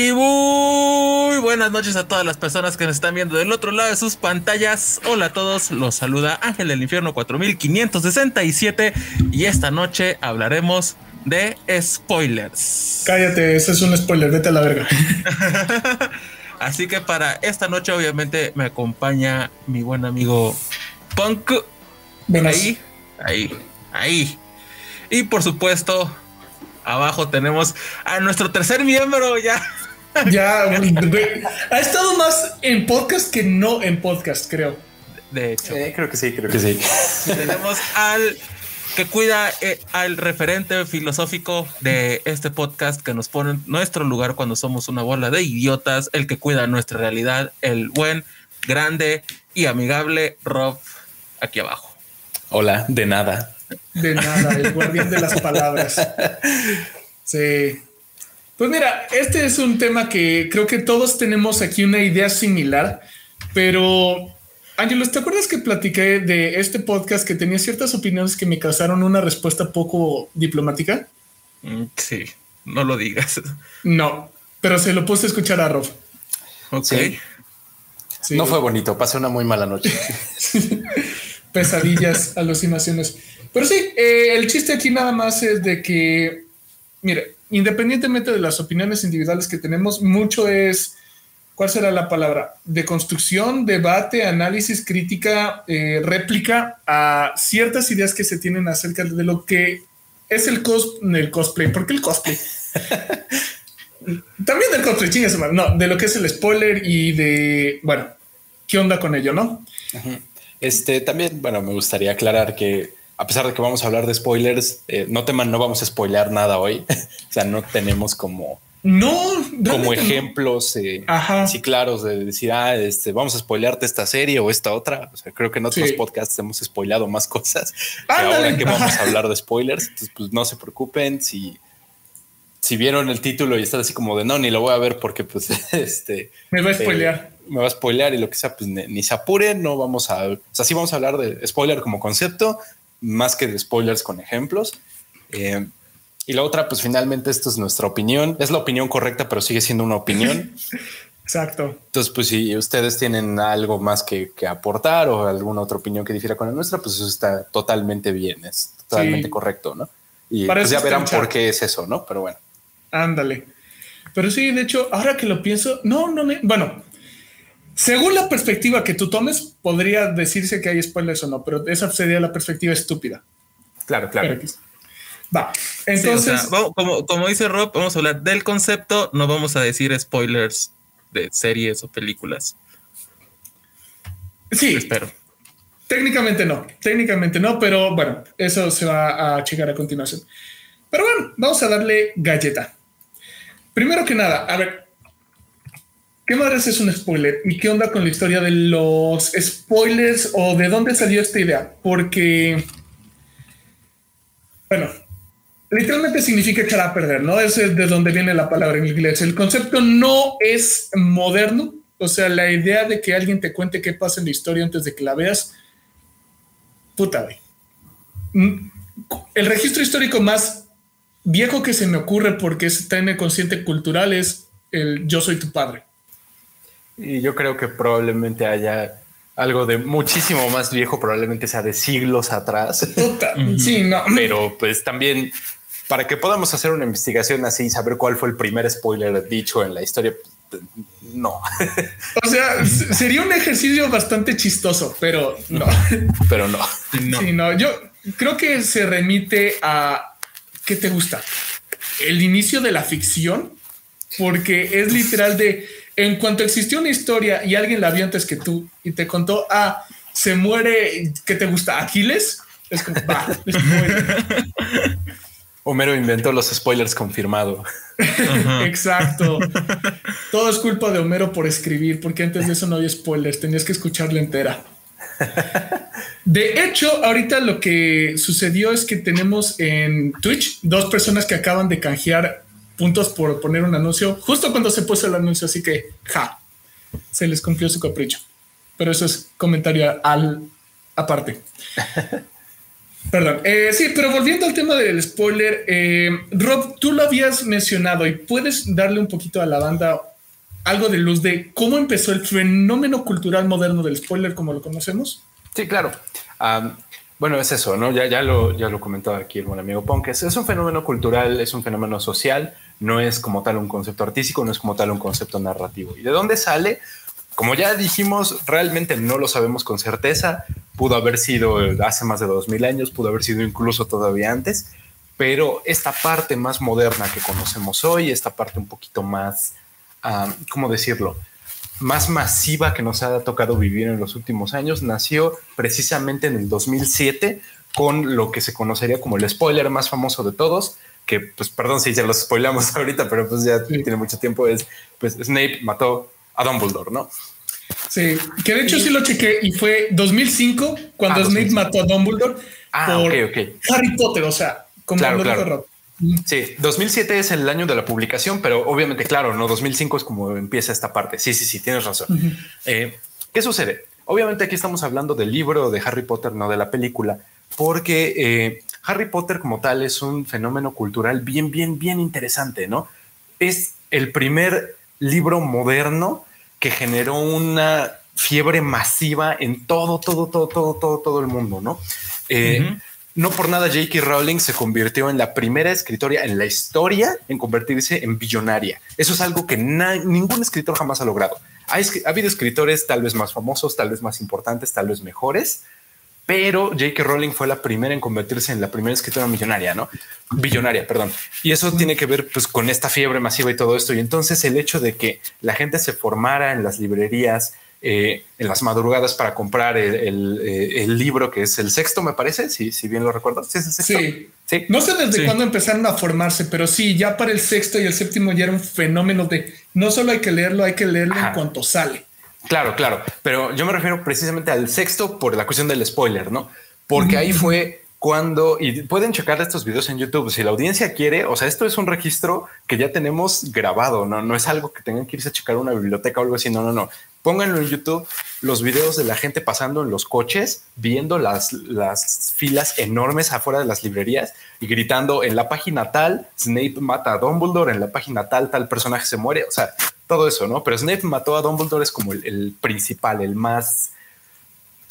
Y muy buenas noches a todas las personas que nos están viendo del otro lado de sus pantallas. Hola a todos, los saluda Ángel del Infierno 4567 y esta noche hablaremos de spoilers. Cállate, ese es un spoiler, vete a la verga. Así que para esta noche obviamente me acompaña mi buen amigo Punk. Ahí, ahí, ahí. Y por supuesto, abajo tenemos a nuestro tercer miembro ya. Ya, ha estado más en podcast que no en podcast, creo. De hecho, eh, creo que sí, creo que sí. Tenemos al que cuida eh, al referente filosófico de este podcast que nos pone en nuestro lugar cuando somos una bola de idiotas, el que cuida nuestra realidad, el buen, grande y amigable Rob aquí abajo. Hola, de nada. De nada, el guardián de las palabras. Sí. Pues mira, este es un tema que creo que todos tenemos aquí una idea similar, pero Ángelos, ¿te acuerdas que platiqué de este podcast que tenía ciertas opiniones que me causaron una respuesta poco diplomática? Mm, sí, no lo digas. No, pero se lo puse a escuchar a Rob. Ok. No fue bonito, pasé una muy mala noche. Pesadillas, alucinaciones. Pero sí, eh, el chiste aquí nada más es de que, mire, independientemente de las opiniones individuales que tenemos, mucho es, ¿cuál será la palabra? De construcción, debate, análisis, crítica, eh, réplica a ciertas ideas que se tienen acerca de lo que es el, cos el cosplay. ¿Por qué el cosplay? También del cosplay, chingas, no, de lo que es el spoiler y de, bueno, ¿qué onda con ello, no? Este también, bueno, me gustaría aclarar que a pesar de que vamos a hablar de spoilers, eh, no teman, no vamos a spoilear nada hoy. o sea, no tenemos como no como ejemplos eh, así claros de decir, ah, este, vamos a spoilearte esta serie o esta otra. O sea, creo que en otros podcasts hemos spoileado más cosas que ahora que vamos a hablar de spoilers. Entonces, pues no se preocupen si, si vieron el título y están así como de no, ni lo voy a ver porque pues este me va a spoilear. me va a spoilear y lo que sea, pues ni, se apuren, no vamos a, o sea, sí vamos a hablar de spoiler como concepto, más que de spoilers con ejemplos. Eh, y la otra, pues finalmente esto es nuestra opinión. Es la opinión correcta, pero sigue siendo una opinión. Exacto. Entonces, pues si ustedes tienen algo más que, aportar o alguna otra opinión que difiera con la nuestra, pues eso está totalmente bien, es totalmente correcto, ¿no? Y pues ya verán por qué es eso, ¿no? Pero bueno. Ándale. Pero sí, de hecho, ahora que lo pienso, no, no, me, bueno, según la perspectiva que tú tomes, podría decirse que hay spoilers o no, pero esa sería la perspectiva estúpida. Claro, claro. Va. Entonces, como, como dice Rob, vamos a hablar del concepto, no vamos a decir spoilers de series o películas. Sí, espero. Técnicamente no, técnicamente no, pero bueno, eso se va a checar a continuación. Pero bueno, vamos a darle galleta. Primero que nada, a ver, ¿Qué madres es un spoiler? ¿Y qué onda con la historia de los spoilers o de dónde salió esta idea? Porque, bueno, literalmente significa echar a perder, ¿no? Ese es de donde viene la palabra en inglés. El concepto no es moderno, o sea, la idea de que alguien te cuente qué pasa en la historia antes de que la veas, puta, güey. Mm, el registro histórico más viejo que se me ocurre porque está en el consciente cultural es el yo soy tu padre. Y yo creo que probablemente haya algo de muchísimo más viejo, probablemente sea de siglos atrás. sí, no. Pero pues también para que podamos hacer una investigación así y saber cuál fue el primer spoiler dicho en la historia, no. O sea, sería un ejercicio bastante chistoso, pero no. Pero no. Sí, no. Yo creo que se remite a qué te gusta. El inicio de la ficción, porque es literal de en cuanto existió una historia y alguien la vio antes que tú y te contó, ah, se muere, ¿qué te gusta? Aquiles. Es como, va, Homero inventó los spoilers confirmado. Exacto. Todo es culpa de Homero por escribir, porque antes de eso no había spoilers, tenías que escucharla entera. De hecho, ahorita lo que sucedió es que tenemos en Twitch dos personas que acaban de canjear puntos por poner un anuncio justo cuando se puso el anuncio, así que ja, se les cumplió su capricho. Pero eso es comentario al aparte. Perdón. Eh, sí, pero volviendo al tema del spoiler, eh, Rob, tú lo habías mencionado y puedes darle un poquito a la banda algo de luz de cómo empezó el fenómeno cultural moderno del spoiler como lo conocemos. Sí, claro. bueno, es eso, ¿no? Ya, ya, lo, ya lo comentaba aquí el buen amigo Ponques. Es un fenómeno cultural, es un fenómeno social, no es como tal un concepto artístico, no es como tal un concepto narrativo. ¿Y de dónde sale? Como ya dijimos, realmente no lo sabemos con certeza. Pudo haber sido hace más de dos mil años, pudo haber sido incluso todavía antes, pero esta parte más moderna que conocemos hoy, esta parte un poquito más, ¿cómo decirlo? Más masiva que nos ha tocado vivir en los últimos años, nació precisamente en el 2007 con lo que se conocería como el spoiler más famoso de todos, que pues perdón si ya lo spoilamos ahorita, pero pues ya tiene mucho tiempo, es pues Snape mató a Dumbledore, ¿no? Sí, que de hecho sí lo chequé y fue 2005 cuando ah, Snape mató a Dumbledore ah, por Harry Potter, o sea, como claro, claro. Sí, 2007 es el año de la publicación, pero obviamente, claro, no 2005 es como empieza esta parte. Sí, sí, sí, tienes razón. Eh, ¿Qué sucede? Obviamente aquí estamos hablando del libro de Harry Potter, no de la película, porque eh, Harry Potter como tal es un fenómeno cultural bien, bien, bien interesante, ¿no? Es el primer libro moderno que generó una fiebre masiva en todo, todo, todo, todo, todo, todo el mundo, ¿no? Eh, no por nada J.K. Rowling se convirtió en la primera escritora en la historia en convertirse en billonaria. Eso es algo que ningún escritor jamás ha logrado. ha habido escritores tal vez más famosos, tal vez más importantes, tal vez mejores, pero J.K. Rowling fue la primera en convertirse en la primera escritora millonaria, ¿no? Billonaria, perdón. Y eso tiene que ver pues con esta fiebre masiva y todo esto. Y entonces el hecho de que la gente se formara en las librerías, eh, en las madrugadas para comprar el, eh, libro que es el sexto, me parece, si, si bien lo recuerdo. Sí, Sí. No sé desde cuándo empezaron a formarse, pero sí, ya para el sexto y el séptimo ya era un fenómeno de no solo hay que leerlo, hay que leerlo en cuanto sale. Claro, claro, pero yo me refiero precisamente al sexto por la cuestión del spoiler, ¿no? Porque ahí fue cuando, y pueden checar estos videos en YouTube, si la audiencia quiere, o sea, esto es un registro que ya tenemos grabado, no, no es algo que tengan que irse a checar una biblioteca o algo así, no, no, no. Pónganlo en YouTube, los videos de la gente pasando en los coches, viendo las, las filas enormes afuera de las librerías y gritando en la página tal, Snape mata a Dumbledore, en la página tal, tal personaje se muere, o sea, todo eso, ¿no? Pero Snape mató a Dumbledore es como el, principal, el más,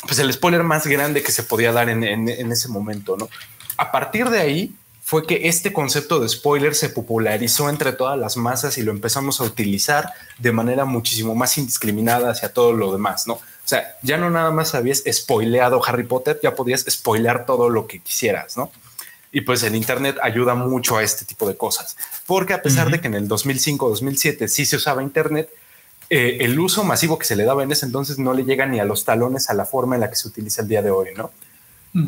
pues el spoiler más grande que se podía dar en, ese momento, ¿no? A partir de ahí fue que este concepto de spoiler se popularizó entre todas las masas y lo empezamos a utilizar de manera muchísimo más indiscriminada hacia todo lo demás, ¿no? O sea, ya no nada más habías spoileado Harry Potter, ya podías spoilear todo lo que quisieras, ¿no? Y pues el Internet ayuda mucho a este tipo de cosas, porque a pesar de que en el 2005-2007 sí se usaba Internet, eh, el uso masivo que se le daba en ese entonces no le llega ni a los talones a la forma en la que se utiliza el día de hoy, ¿no?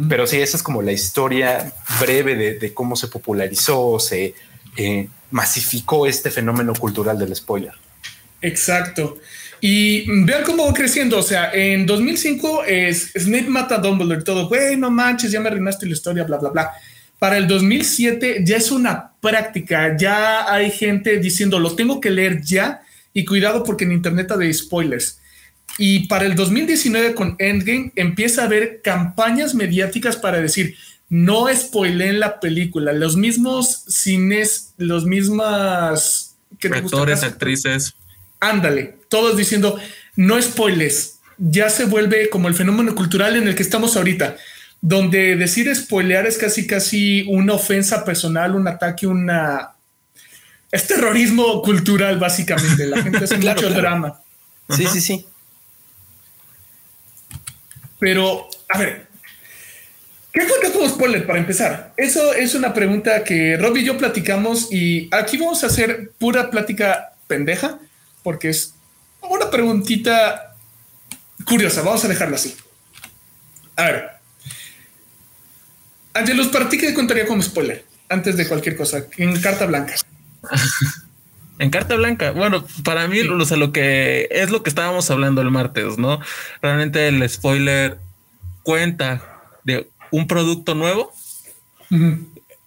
Pero sí, esa es como la historia breve de, cómo se popularizó, se eh, masificó este fenómeno cultural del spoiler. Exacto. Y vean cómo va creciendo. O sea, en 2005 es Snape mata a Dumbledore, todo, güey, no manches, ya me arruinaste la historia, bla, bla, bla. Para el 2007 ya es una práctica, ya hay gente diciendo, lo tengo que leer ya y cuidado porque en internet hay spoilers. Y para el 2019 con Endgame empieza a haber campañas mediáticas para decir, no spoileen la película, los mismos cines, los mismas... Actores, actrices. Ándale, todos diciendo, no spoilers, ya se vuelve como el fenómeno cultural en el que estamos ahorita donde decir spoilear es casi casi una ofensa personal, un ataque, una... Es terrorismo cultural, básicamente. La gente hace mucho drama. Sí, sí, sí. Pero, a ver, ¿qué cuenta como spoiler para empezar? Eso es una pregunta que Rob y yo platicamos y aquí vamos a hacer pura plática pendeja, porque es una preguntita curiosa. Vamos a dejarlo así. A ver, Angelus, ¿para ti qué contaría como spoiler? Antes de cualquier cosa, en carta blanca. en carta blanca. Bueno, para mí, o sea, lo que es lo que estábamos hablando el martes, ¿no? Realmente el spoiler cuenta de un producto nuevo.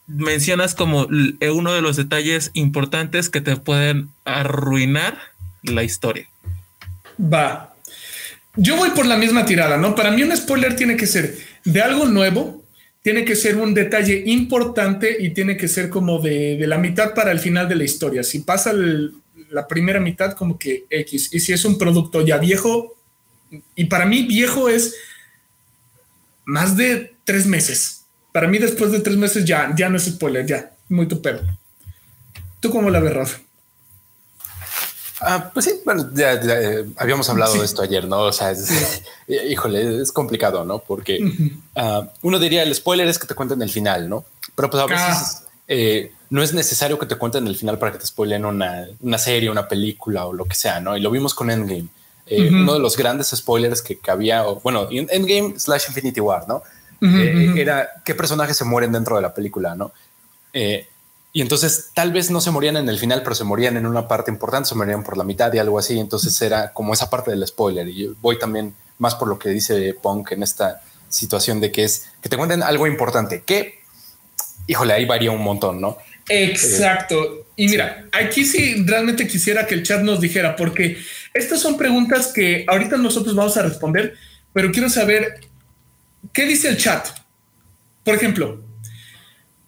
Mencionas como uno de los detalles importantes que te pueden arruinar la historia. Va. Yo voy por la misma tirada, ¿no? Para mí un spoiler tiene que ser de algo nuevo tiene que ser un detalle importante y tiene que ser como de, la mitad para el final de la historia. Si pasa la primera mitad, como que X. Y si es un producto ya viejo, y para mí viejo es más de tres meses. Para mí después de tres meses ya, ya no es spoiler, ya, muy tu pedo. ¿Tú cómo la ves, Rafa? Ah, pues sí, bueno, ya, eh, habíamos hablado de esto ayer, ¿no? O sea, híjole, es complicado, ¿no? Porque ah, uno diría el spoiler es que te cuenten el final, ¿no? Pero pues a veces ah. eh, no es necesario que te cuenten el final para que te spoilen una, una, serie, una película o lo que sea, ¿no? Y lo vimos con Endgame. Eh, uno de los grandes spoilers que, había, bueno, Endgame slash Infinity War, ¿no? era qué personajes se mueren dentro de la película, ¿no? Y entonces tal vez no se morían en el final, pero se morían en una parte importante, se morían por la mitad y algo así. Entonces era como esa parte del spoiler. Y voy también más por lo que dice Punk en esta situación de que es que te cuenten algo importante que, híjole, ahí varía un montón, ¿no? Exacto. y mira, aquí sí realmente quisiera que el chat nos dijera, porque estas son preguntas que ahorita nosotros vamos a responder, pero quiero saber qué dice el chat. Por ejemplo,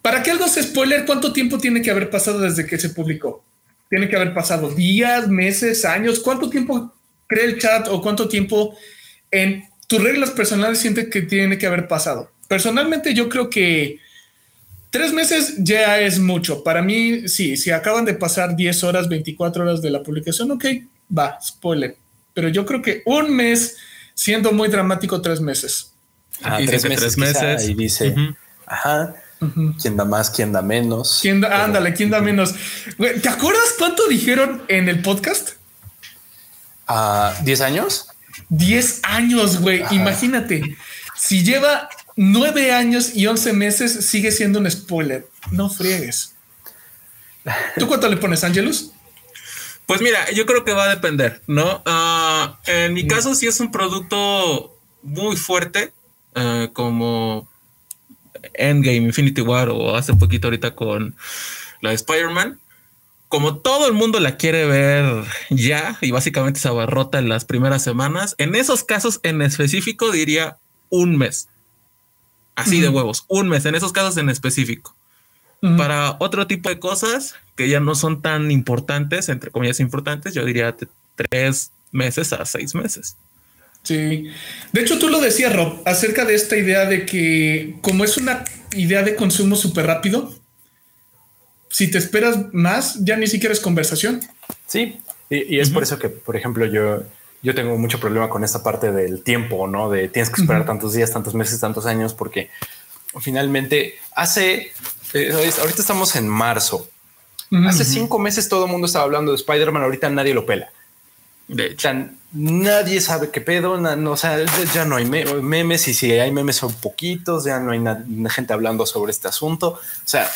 para que algo se spoiler, ¿cuánto tiempo tiene que haber pasado desde que se publicó? Tiene que haber pasado días, meses, años. ¿Cuánto tiempo cree el chat o cuánto tiempo en tus reglas personales siente que tiene que haber pasado? Personalmente, yo creo que tres meses ya es mucho. Para mí, sí, si acaban de pasar 10 horas, 24 horas de la publicación, ok, va, spoiler. Pero yo creo que un mes, siendo muy dramático, tres meses. Ah, tres, meses, Y dice, ajá ¿Quién da más? ¿Quién da menos? ¿Quién ándale, ¿quién da menos? ¿Te acuerdas cuánto dijeron en el podcast? a ¿10 años? 10 años, güey. Imagínate. Si lleva 9 años y 11 meses, sigue siendo un spoiler. No friegues. ¿Tú cuánto le pones, Angelus? Pues mira, yo creo que va a depender, ¿no? Ah, en mi caso, si es un producto muy fuerte, eh, como Endgame, Infinity War o hace poquito ahorita con la de Spider-Man, como todo el mundo la quiere ver ya y básicamente se abarrota en las primeras semanas, en esos casos en específico diría un mes. Así de huevos, un mes, en esos casos en específico. Para otro tipo de cosas que ya no son tan importantes, entre comillas importantes, yo diría tres meses a seis meses. Sí. De hecho, tú lo decías, Rob, acerca de esta idea de que como es una idea de consumo súper rápido, si te esperas más, ya ni siquiera es conversación. Sí, y, es por eso que, por ejemplo, yo, yo tengo mucho problema con esta parte del tiempo, ¿no? De tienes que esperar tantos días, tantos meses, tantos años, porque finalmente hace, eh, ahorita estamos en marzo. Hace cinco meses todo el mundo estaba hablando de Spider-Man, ahorita nadie lo pela. De hecho, nadie sabe qué pedo, no, o sea, ya no hay memes y si hay memes son poquitos, ya no hay gente hablando sobre este asunto. O sea,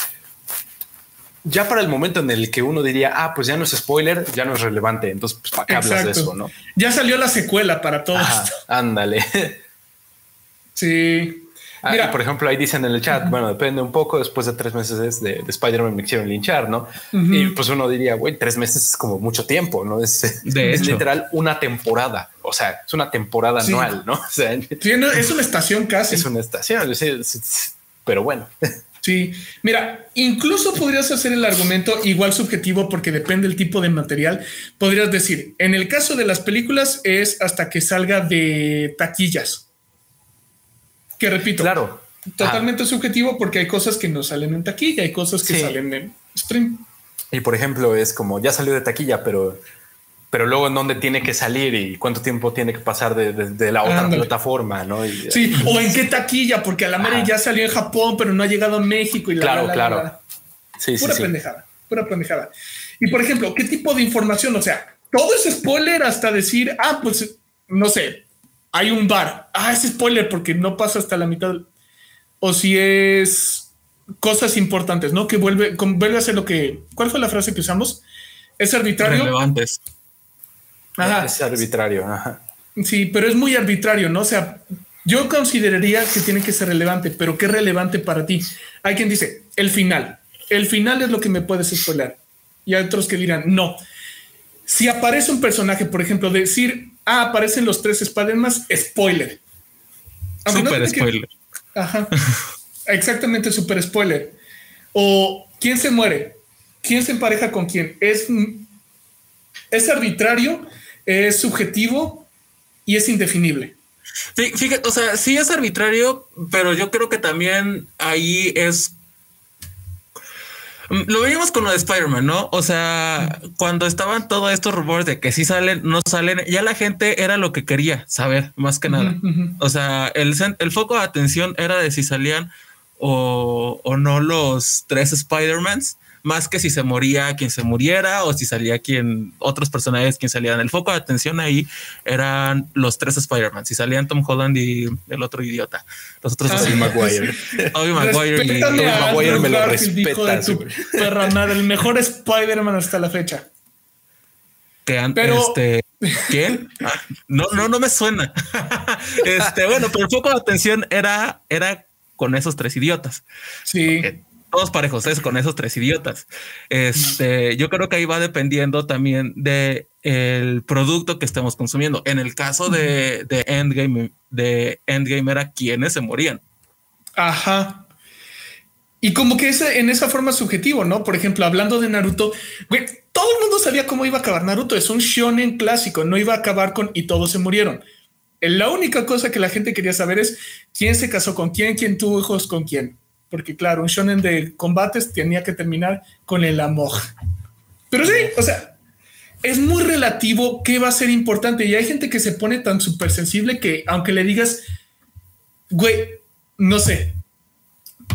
ya para el momento en el que uno diría, ah, pues ya no es spoiler, ya no es relevante. Entonces, pues, ¿para qué hablas de eso? No? Ya salió la secuela para todo esto. Ándale. Sí. Ah, Mira, por ejemplo, ahí dicen en el chat, bueno, depende un poco, después de tres meses de, Spider-Man me quisieron linchar, ¿no? Y pues uno diría, güey, tres meses es como mucho tiempo, ¿no? Es, literal una temporada, o sea, es una temporada anual, ¿no? O sea, es una estación casi. Es una estación, pero bueno. Sí, mira, incluso podrías hacer el argumento igual subjetivo porque depende del tipo de material. Podrías decir, en el caso de las películas es hasta que salga de taquillas que repito, claro. totalmente subjetivo porque hay cosas que no salen en taquilla, hay cosas que salen en stream. Y por ejemplo, es como ya salió de taquilla, pero, pero luego en dónde tiene que salir y cuánto tiempo tiene que pasar de, la otra plataforma, ¿no? sí, o en qué taquilla, porque a la mera ya salió en Japón, pero no ha llegado a México y la Claro, claro. Sí, pura pendejada, pura pendejada. Y por ejemplo, ¿qué tipo de información? O sea, todo es spoiler hasta decir, ah, pues no sé, hay un bar. Ah, es spoiler porque no pasa hasta la mitad. O si es cosas importantes, ¿no? Que vuelve, vuelve a ser lo que. ¿Cuál fue la frase que usamos? Es arbitrario. Relevantes. Ajá. Es arbitrario. Ajá. Sí, pero es muy arbitrario, ¿no? O sea, yo consideraría que tiene que ser relevante, pero ¿qué es relevante para ti? Hay quien dice el final. El final es lo que me puedes spoiler. Y hay otros que dirán no. Si aparece un personaje, por ejemplo, decir Ah, aparecen los tres Spider-Man. Spoiler. Super spoiler. Ajá. Exactamente, super spoiler. O quién se muere, quién se empareja con quién. Es, es arbitrario, es subjetivo y es indefinible. Fíjate, o sea, sí es arbitrario, pero yo creo que también ahí es lo veíamos con lo de Spider-Man, ¿no? O sea, cuando estaban todos estos rumores de que sí salen, no salen, ya la gente era lo que quería saber, más que nada. O sea, el, el foco de atención era de si salían o, o no los tres Spider-Mans más que si se moría quien se muriera o si salía quien, otros personajes quien salían. El foco de atención ahí eran los tres Spider-Man. Si salían Tom Holland y el otro idiota. Los otros dos. Maguire. Toby Maguire y Maguire me lo respeta. el mejor Spider-Man hasta la fecha. Que antes, este, ¿quién? Ah, no, no, no me suena. este, bueno, pero el foco de atención era, era con esos tres idiotas. Sí todos parejos es con esos tres idiotas. Este, yo creo que ahí va dependiendo también de el producto que estemos consumiendo. En el caso de, Endgame, de Endgame era quienes se morían. Ajá. Y como que ese, en esa forma subjetivo, ¿no? Por ejemplo, hablando de Naruto, todo el mundo sabía cómo iba a acabar Naruto. Es un shonen clásico, no iba a acabar con y todos se murieron. La única cosa que la gente quería saber es quién se casó con quién, quién tuvo hijos con quién porque claro, un shonen de combates tenía que terminar con el amor. Pero sí, o sea, es muy relativo qué va a ser importante y hay gente que se pone tan súper sensible que aunque le digas, güey, no sé,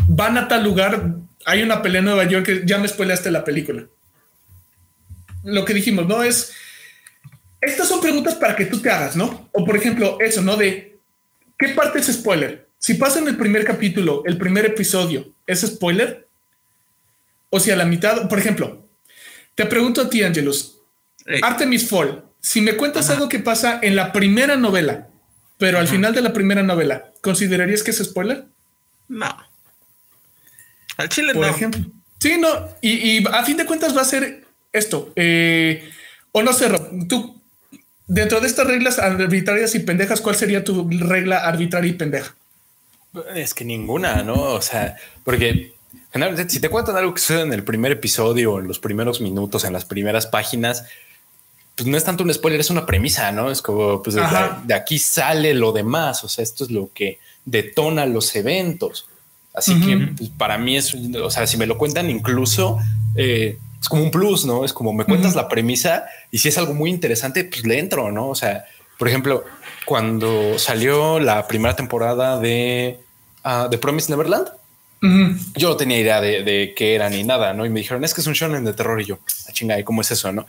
van a tal lugar, hay una pelea en Nueva York que ya me spoileaste la película. Lo que dijimos, ¿no? Es, estas son preguntas para que tú te hagas, ¿no? O por ejemplo, eso, ¿no? De, ¿qué parte es spoiler? Si pasa en el primer capítulo, el primer episodio, ¿es spoiler? O si a la mitad, por ejemplo, te pregunto a ti, Angelus, Artemis Fall, si me cuentas algo que pasa en la primera novela, pero al final de la primera novela, ¿considerarías que es spoiler? No. Al chile por ejemplo. Sí, no. Y, a fin de cuentas va a ser esto. Eh, o no sé, tú, dentro de estas reglas arbitrarias y pendejas, ¿cuál sería tu regla arbitraria y pendeja? Es que ninguna, ¿no? O sea, porque generalmente si te cuentan algo que sucede en el primer episodio, en los primeros minutos, en las primeras páginas, pues no es tanto un spoiler, es una premisa, ¿no? Es como, pues de, aquí sale lo demás, o sea, esto es lo que detona los eventos. Así que pues, para mí es, o sea, si me lo cuentan incluso, eh, es como un plus, ¿no? Es como me cuentas la premisa y si es algo muy interesante, pues le entro, ¿no? O sea, por ejemplo, cuando salió la primera temporada de uh, The Promise Neverland, yo no tenía idea de, qué era ni nada, ¿no? Y me dijeron, es que es un shonen de terror y yo, a ah, chinga, cómo es eso, no?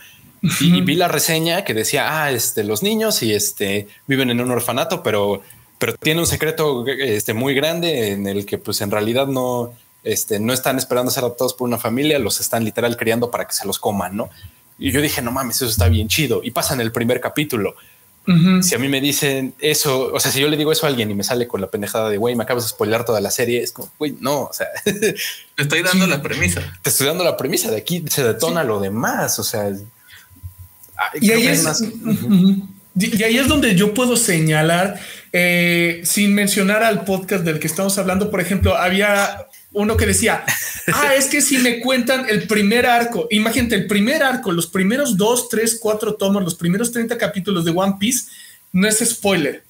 Y, vi la reseña que decía, ah, este, los niños y este viven en un orfanato, pero, pero tiene un secreto este, muy grande en el que pues en realidad no, este, no están esperando ser adoptados por una familia, los están literal criando para que se los coman, ¿no? Y yo dije, no mames, eso está bien chido. Y pasa en el primer capítulo. Si a mí me dicen eso, o sea, si yo le digo eso a alguien y me sale con la pendejada de güey, me acabas de spoiler toda la serie, es como güey, no, o sea, te estoy dando la premisa. Te estoy dando la premisa de aquí se detona lo demás. O sea, y ahí es, y ahí es donde yo puedo señalar, eh, sin mencionar al podcast del que estamos hablando, por ejemplo, había uno que decía, ah, es que si me cuentan el primer arco, imagínate, el primer arco, los primeros dos, tres, cuatro tomos, los primeros 30 capítulos de One Piece, no es spoiler.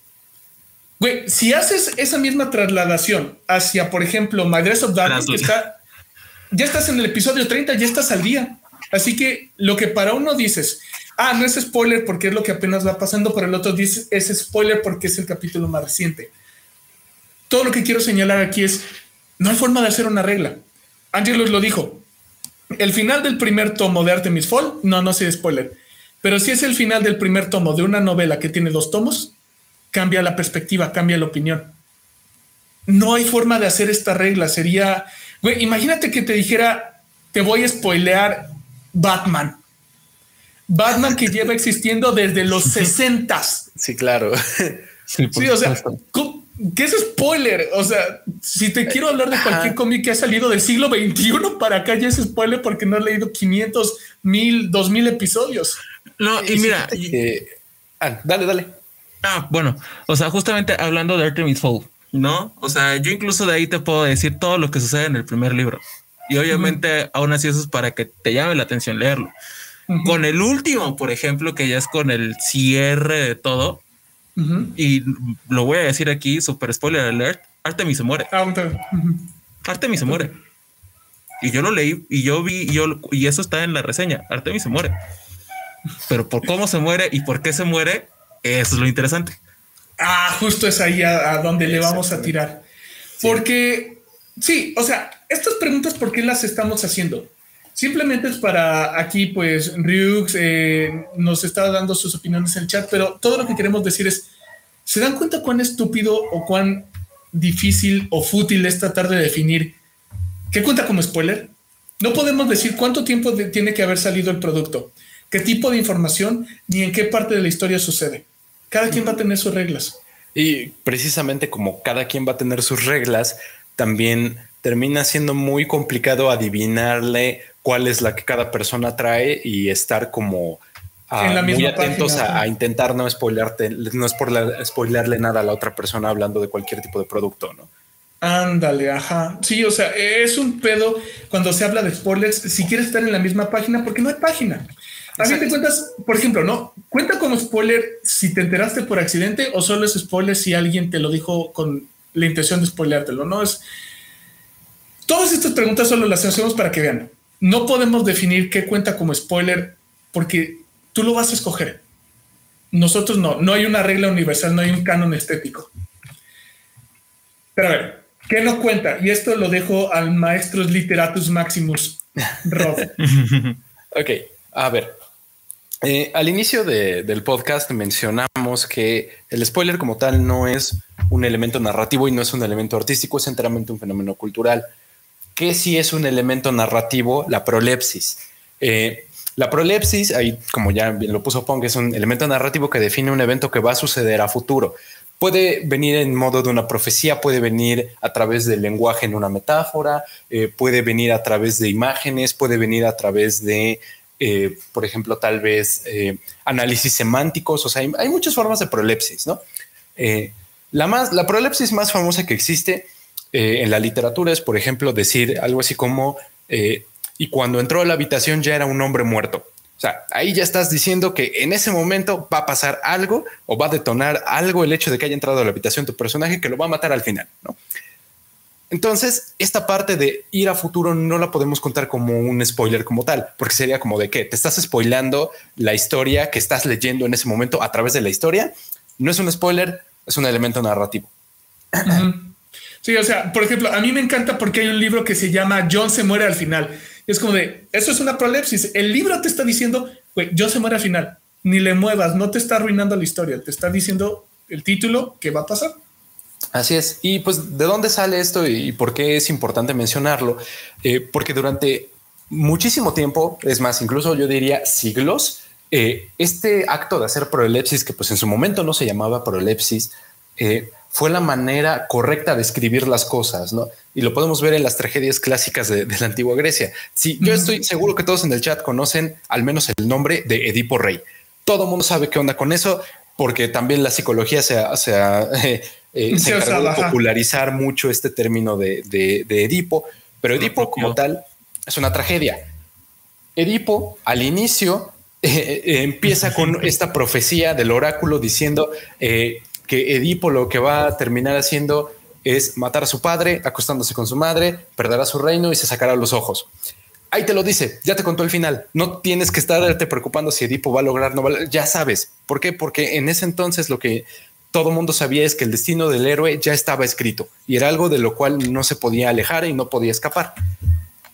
Güey, si haces esa misma trasladación hacia, por ejemplo, My Dress of Darkness, está, ya estás en el episodio 30, ya estás al día. Así que lo que para uno dices, ah, no es spoiler porque es lo que apenas va pasando, para el otro dice es spoiler porque es el capítulo más reciente. Todo lo que quiero señalar aquí es, no hay forma de hacer una regla. Angelus lo dijo. El final del primer tomo de Artemis Fall, no, no sé spoiler, pero si es el final del primer tomo de una novela que tiene dos tomos, cambia la perspectiva, cambia la opinión. No hay forma de hacer esta regla. Sería, güey, imagínate que te dijera, te voy a spoilear Batman. Batman que lleva existiendo desde los 60. Sí, claro. Sí, o sea, ¿Qué es spoiler? O sea, si te quiero hablar de cualquier cómic que ha salido del siglo XXI para acá ya es spoiler porque no he leído 500, 1000, 2000 episodios. No, y, mira, ah, dale, dale. Ah, bueno, o sea, justamente hablando de Artemis Fall, ¿no? O sea, yo incluso de ahí te puedo decir todo lo que sucede en el primer libro. Y obviamente, aún así, eso es para que te llame la atención leerlo. Con el último, por ejemplo, que ya es con el cierre de todo, y lo voy a decir aquí, super spoiler alert, Artemis se muere. Ah, Artemis se muere. Y yo lo leí y yo vi, y, yo, y eso está en la reseña, Artemis se muere. Pero por cómo se muere y por qué se muere, eso es lo interesante. Ah, justo es ahí a, donde le vamos a tirar. Porque, sí, o sea, estas preguntas, ¿por qué las estamos haciendo? Simplemente es para aquí, pues, Ryux eh, nos está dando sus opiniones en el chat, pero todo lo que queremos decir es, ¿se dan cuenta cuán estúpido o cuán difícil o fútil es tratar de definir qué cuenta como spoiler? No podemos decir cuánto tiempo tiene que haber salido el producto, qué tipo de información, ni en qué parte de la historia sucede. Cada quien va a tener sus reglas. Y precisamente como cada quien va a tener sus reglas, también termina siendo muy complicado adivinarle cuál es la que cada persona trae y estar como ah, muy atentos a, intentar no spoilearte, no es por spoilearle nada a la otra persona hablando de cualquier tipo de producto, ¿no? Ándale, ajá. Sí, o sea, es un pedo cuando se habla de spoilers, si quieres estar en la misma página, porque no hay página. A mí te cuentas, por ejemplo, ¿no? Cuenta como spoiler si te enteraste por accidente o solo es spoiler si alguien te lo dijo con la intención de spoileártelo, ¿no? Es. Todas estas preguntas solo las hacemos para que vean. No podemos definir qué cuenta como spoiler porque tú lo vas a escoger. Nosotros no, no hay una regla universal, no hay un canon estético. Pero a ver, ¿qué no cuenta? Y esto lo dejo al maestro Literatus Maximus, Rob. ok, a ver, eh, al inicio del podcast mencionamos que el spoiler como tal no es un elemento narrativo y no es un elemento artístico, es enteramente un fenómeno cultural. ¿Qué sí es un elemento narrativo? La prolepsis. Eh, la prolepsis, ahí como ya lo puso Pong, es un elemento narrativo que define un evento que va a suceder a futuro. Puede venir en modo de una profecía, puede venir a través del lenguaje en una metáfora, eh, puede venir a través de imágenes, puede venir a través de eh, por ejemplo, tal vez análisis semánticos, o sea, hay, muchas formas de prolepsis, ¿no? La, más, la prolepsis más famosa que existe en la literatura es, por ejemplo, decir algo así como, y cuando entró a la habitación ya era un hombre muerto. O sea, ahí ya estás diciendo que en ese momento va a pasar algo o va a detonar algo el hecho de que haya entrado a la habitación tu personaje que lo va a matar al final, ¿no? Entonces, esta parte de ir a futuro no la podemos contar como un spoiler como tal, porque sería como de que te estás spoilando la historia que estás leyendo en ese momento a través de la historia. No es un spoiler, es un elemento narrativo. Sí, o sea, por ejemplo, a mí me encanta porque hay un libro que se llama John se muere al final. Es como de, eso es una prolepsis. El libro te está diciendo, güey, John se muere al final. Ni le muevas, no te está arruinando la historia, te está diciendo el título que va a pasar. Así es. Y pues, ¿de dónde sale esto y por qué es importante mencionarlo? Eh, porque durante muchísimo tiempo, es más, incluso yo diría siglos, eh, este acto de hacer prolepsis, que pues en su momento no se llamaba prolepsis, eh, fue la manera correcta de escribir las cosas, ¿no? Y lo podemos ver en las tragedias clásicas de, la antigua Grecia. Sí, yo estoy seguro que todos en el chat conocen al menos el nombre de Edipo Rey. Todo el mundo sabe qué onda con eso, porque también la psicología se ha, eh, se encargó de popularizar mucho este término de, Edipo, pero Edipo como tal es una tragedia. Edipo al inicio eh, eh, empieza con esta profecía del oráculo diciendo que Edipo lo que va a terminar haciendo es matar a su padre, acostándose con su madre, perderá su reino y se sacará los ojos. Ahí te lo dice, ya te contó el final. No tienes que estarte preocupando si Edipo va a lograr, no va ya sabes. ¿Por qué? Porque en ese entonces lo que todo mundo sabía es que el destino del héroe ya estaba escrito y era algo de lo cual no se podía alejar y no podía escapar.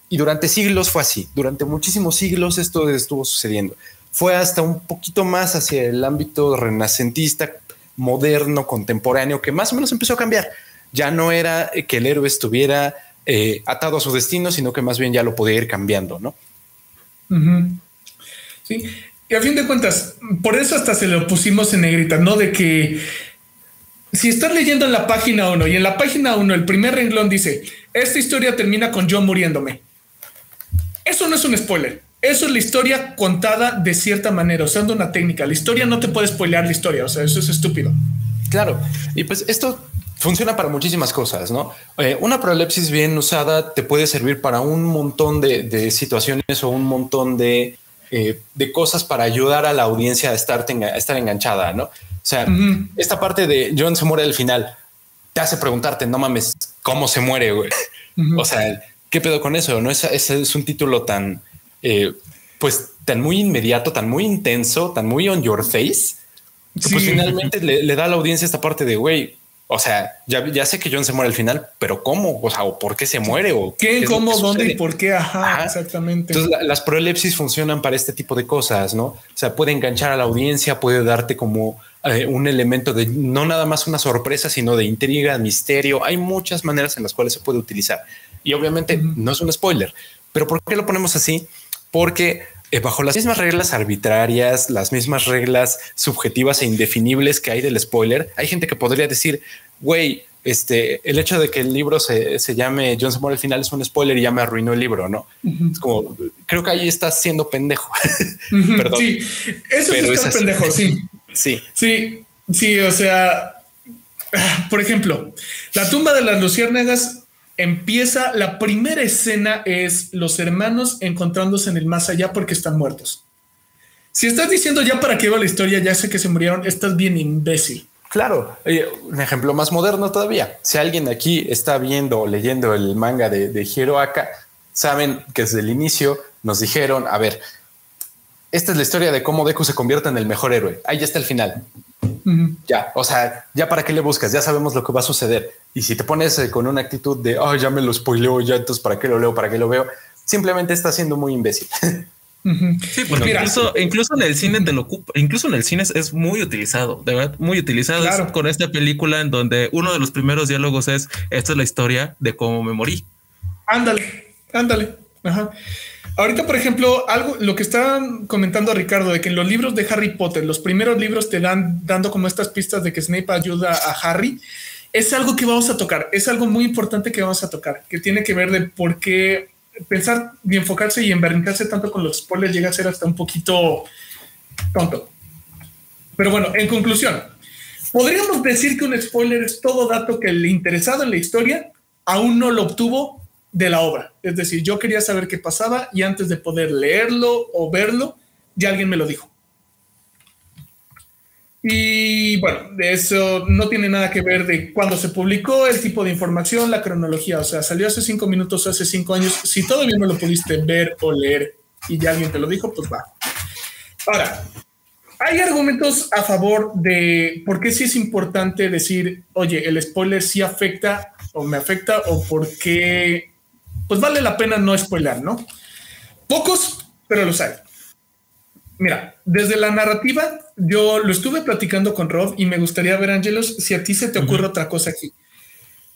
Y durante siglos fue así, durante muchísimos siglos esto estuvo sucediendo. Fue hasta un poquito más hacia el ámbito renacentista, moderno, contemporáneo, que más o menos empezó a cambiar. Ya no era que el héroe estuviera eh, atado a su destino, sino que más bien ya lo podía ir cambiando, ¿no? Sí, y a fin de cuentas, por eso hasta se lo pusimos en negrita, ¿no? De que si estás leyendo en la página 1 y en la página 1 el primer renglón dice, esta historia termina con yo muriéndome. Eso no es un spoiler. Eso es la historia contada de cierta manera, usando una técnica. La historia no te puede spoilear la historia, o sea, eso es estúpido. Claro, y pues esto funciona para muchísimas cosas, ¿no? Eh, una prolepsis bien usada te puede servir para un montón de, situaciones o un montón de, eh, de, cosas para ayudar a la audiencia a estar, a estar enganchada, ¿no? O sea, esta parte de John se muere al final te hace preguntarte, no mames, ¿cómo se muere, güey? O sea, ¿qué pedo con eso? No es, es, un título tan, eh, pues, tan muy inmediato, tan muy intenso, tan muy on your face. Pues finalmente le, le, da a la audiencia esta parte de, güey, o sea, ya, ya sé que John se muere al final, pero ¿cómo? O sea, ¿o por qué se muere? ¿O qué, cómo, dónde y por qué? Ajá, exactamente. Entonces, las prolepsis funcionan para este tipo de cosas, ¿no? O sea, puede enganchar a la audiencia, puede darte como eh, un elemento de no nada más una sorpresa, sino de intriga, misterio. Hay muchas maneras en las cuales se puede utilizar. Y obviamente no es un spoiler, pero ¿por qué lo ponemos así? Porque eh, bajo las mismas reglas arbitrarias, las mismas reglas subjetivas e indefinibles que hay del spoiler, hay gente que podría decir, güey, este, el hecho de que el libro se, llame John se al final es un spoiler y ya me arruinó el libro, ¿no? Es como, creo que ahí estás siendo pendejo. Perdón. Sí, eso Pero es, pendejo, sí. Sí. Sí, sí, o sea, por ejemplo, la tumba de las luciérnagas empieza, la primera escena es los hermanos encontrándose en el más allá porque están muertos. Si estás diciendo ya para qué va la historia, ya sé que se murieron, estás bien imbécil. Claro, un ejemplo más moderno todavía. Si alguien aquí está viendo o leyendo el manga de, de Hiroaka, saben que desde el inicio nos dijeron, a ver, esta es la historia de cómo Deku se convierte en el mejor héroe. Ahí ya está el final. Ya, o sea, ya para qué le buscas, ya sabemos lo que va a suceder. Y si te pones eh, con una actitud de, oh, ya me lo spoileo, ya entonces para qué lo leo, para qué lo veo, simplemente está siendo muy imbécil. Sí, bueno, incluso, incluso en el cine te lo ocupa, incluso en el cine es, muy utilizado, de verdad, muy utilizado con esta película en donde uno de los primeros diálogos es esta es la historia de cómo me morí. Ándale, ándale. Ajá. Ahorita, por ejemplo, algo, lo que está comentando Ricardo, de que en los libros de Harry Potter, los primeros libros te dan dando como estas pistas de que Snape ayuda a Harry, es algo que vamos a tocar, es algo muy importante que vamos a tocar, que tiene que ver de por qué pensar y enfocarse y emberrincarse tanto con los spoilers llega a ser hasta un poquito tonto. Pero bueno, en conclusión, podríamos decir que un spoiler es todo dato que el interesado en la historia aún no lo obtuvo de la obra. Es decir, yo quería saber qué pasaba y antes de poder leerlo o verlo, ya alguien me lo dijo. Y bueno, eso no tiene nada que ver de cuando se publicó, el tipo de información, la cronología. O sea, salió hace cinco minutos, hace cinco años. Si todavía no lo pudiste ver o leer y ya alguien te lo dijo, pues va. Ahora, hay argumentos a favor de por qué sí es importante decir, oye, el spoiler sí afecta o me afecta o por qué pues vale la pena no spoiler, ¿no? Pocos, pero los hay. Mira, desde la narrativa, yo lo estuve platicando con Rob y me gustaría ver, Ángelos, si a ti se te ocurre otra cosa aquí.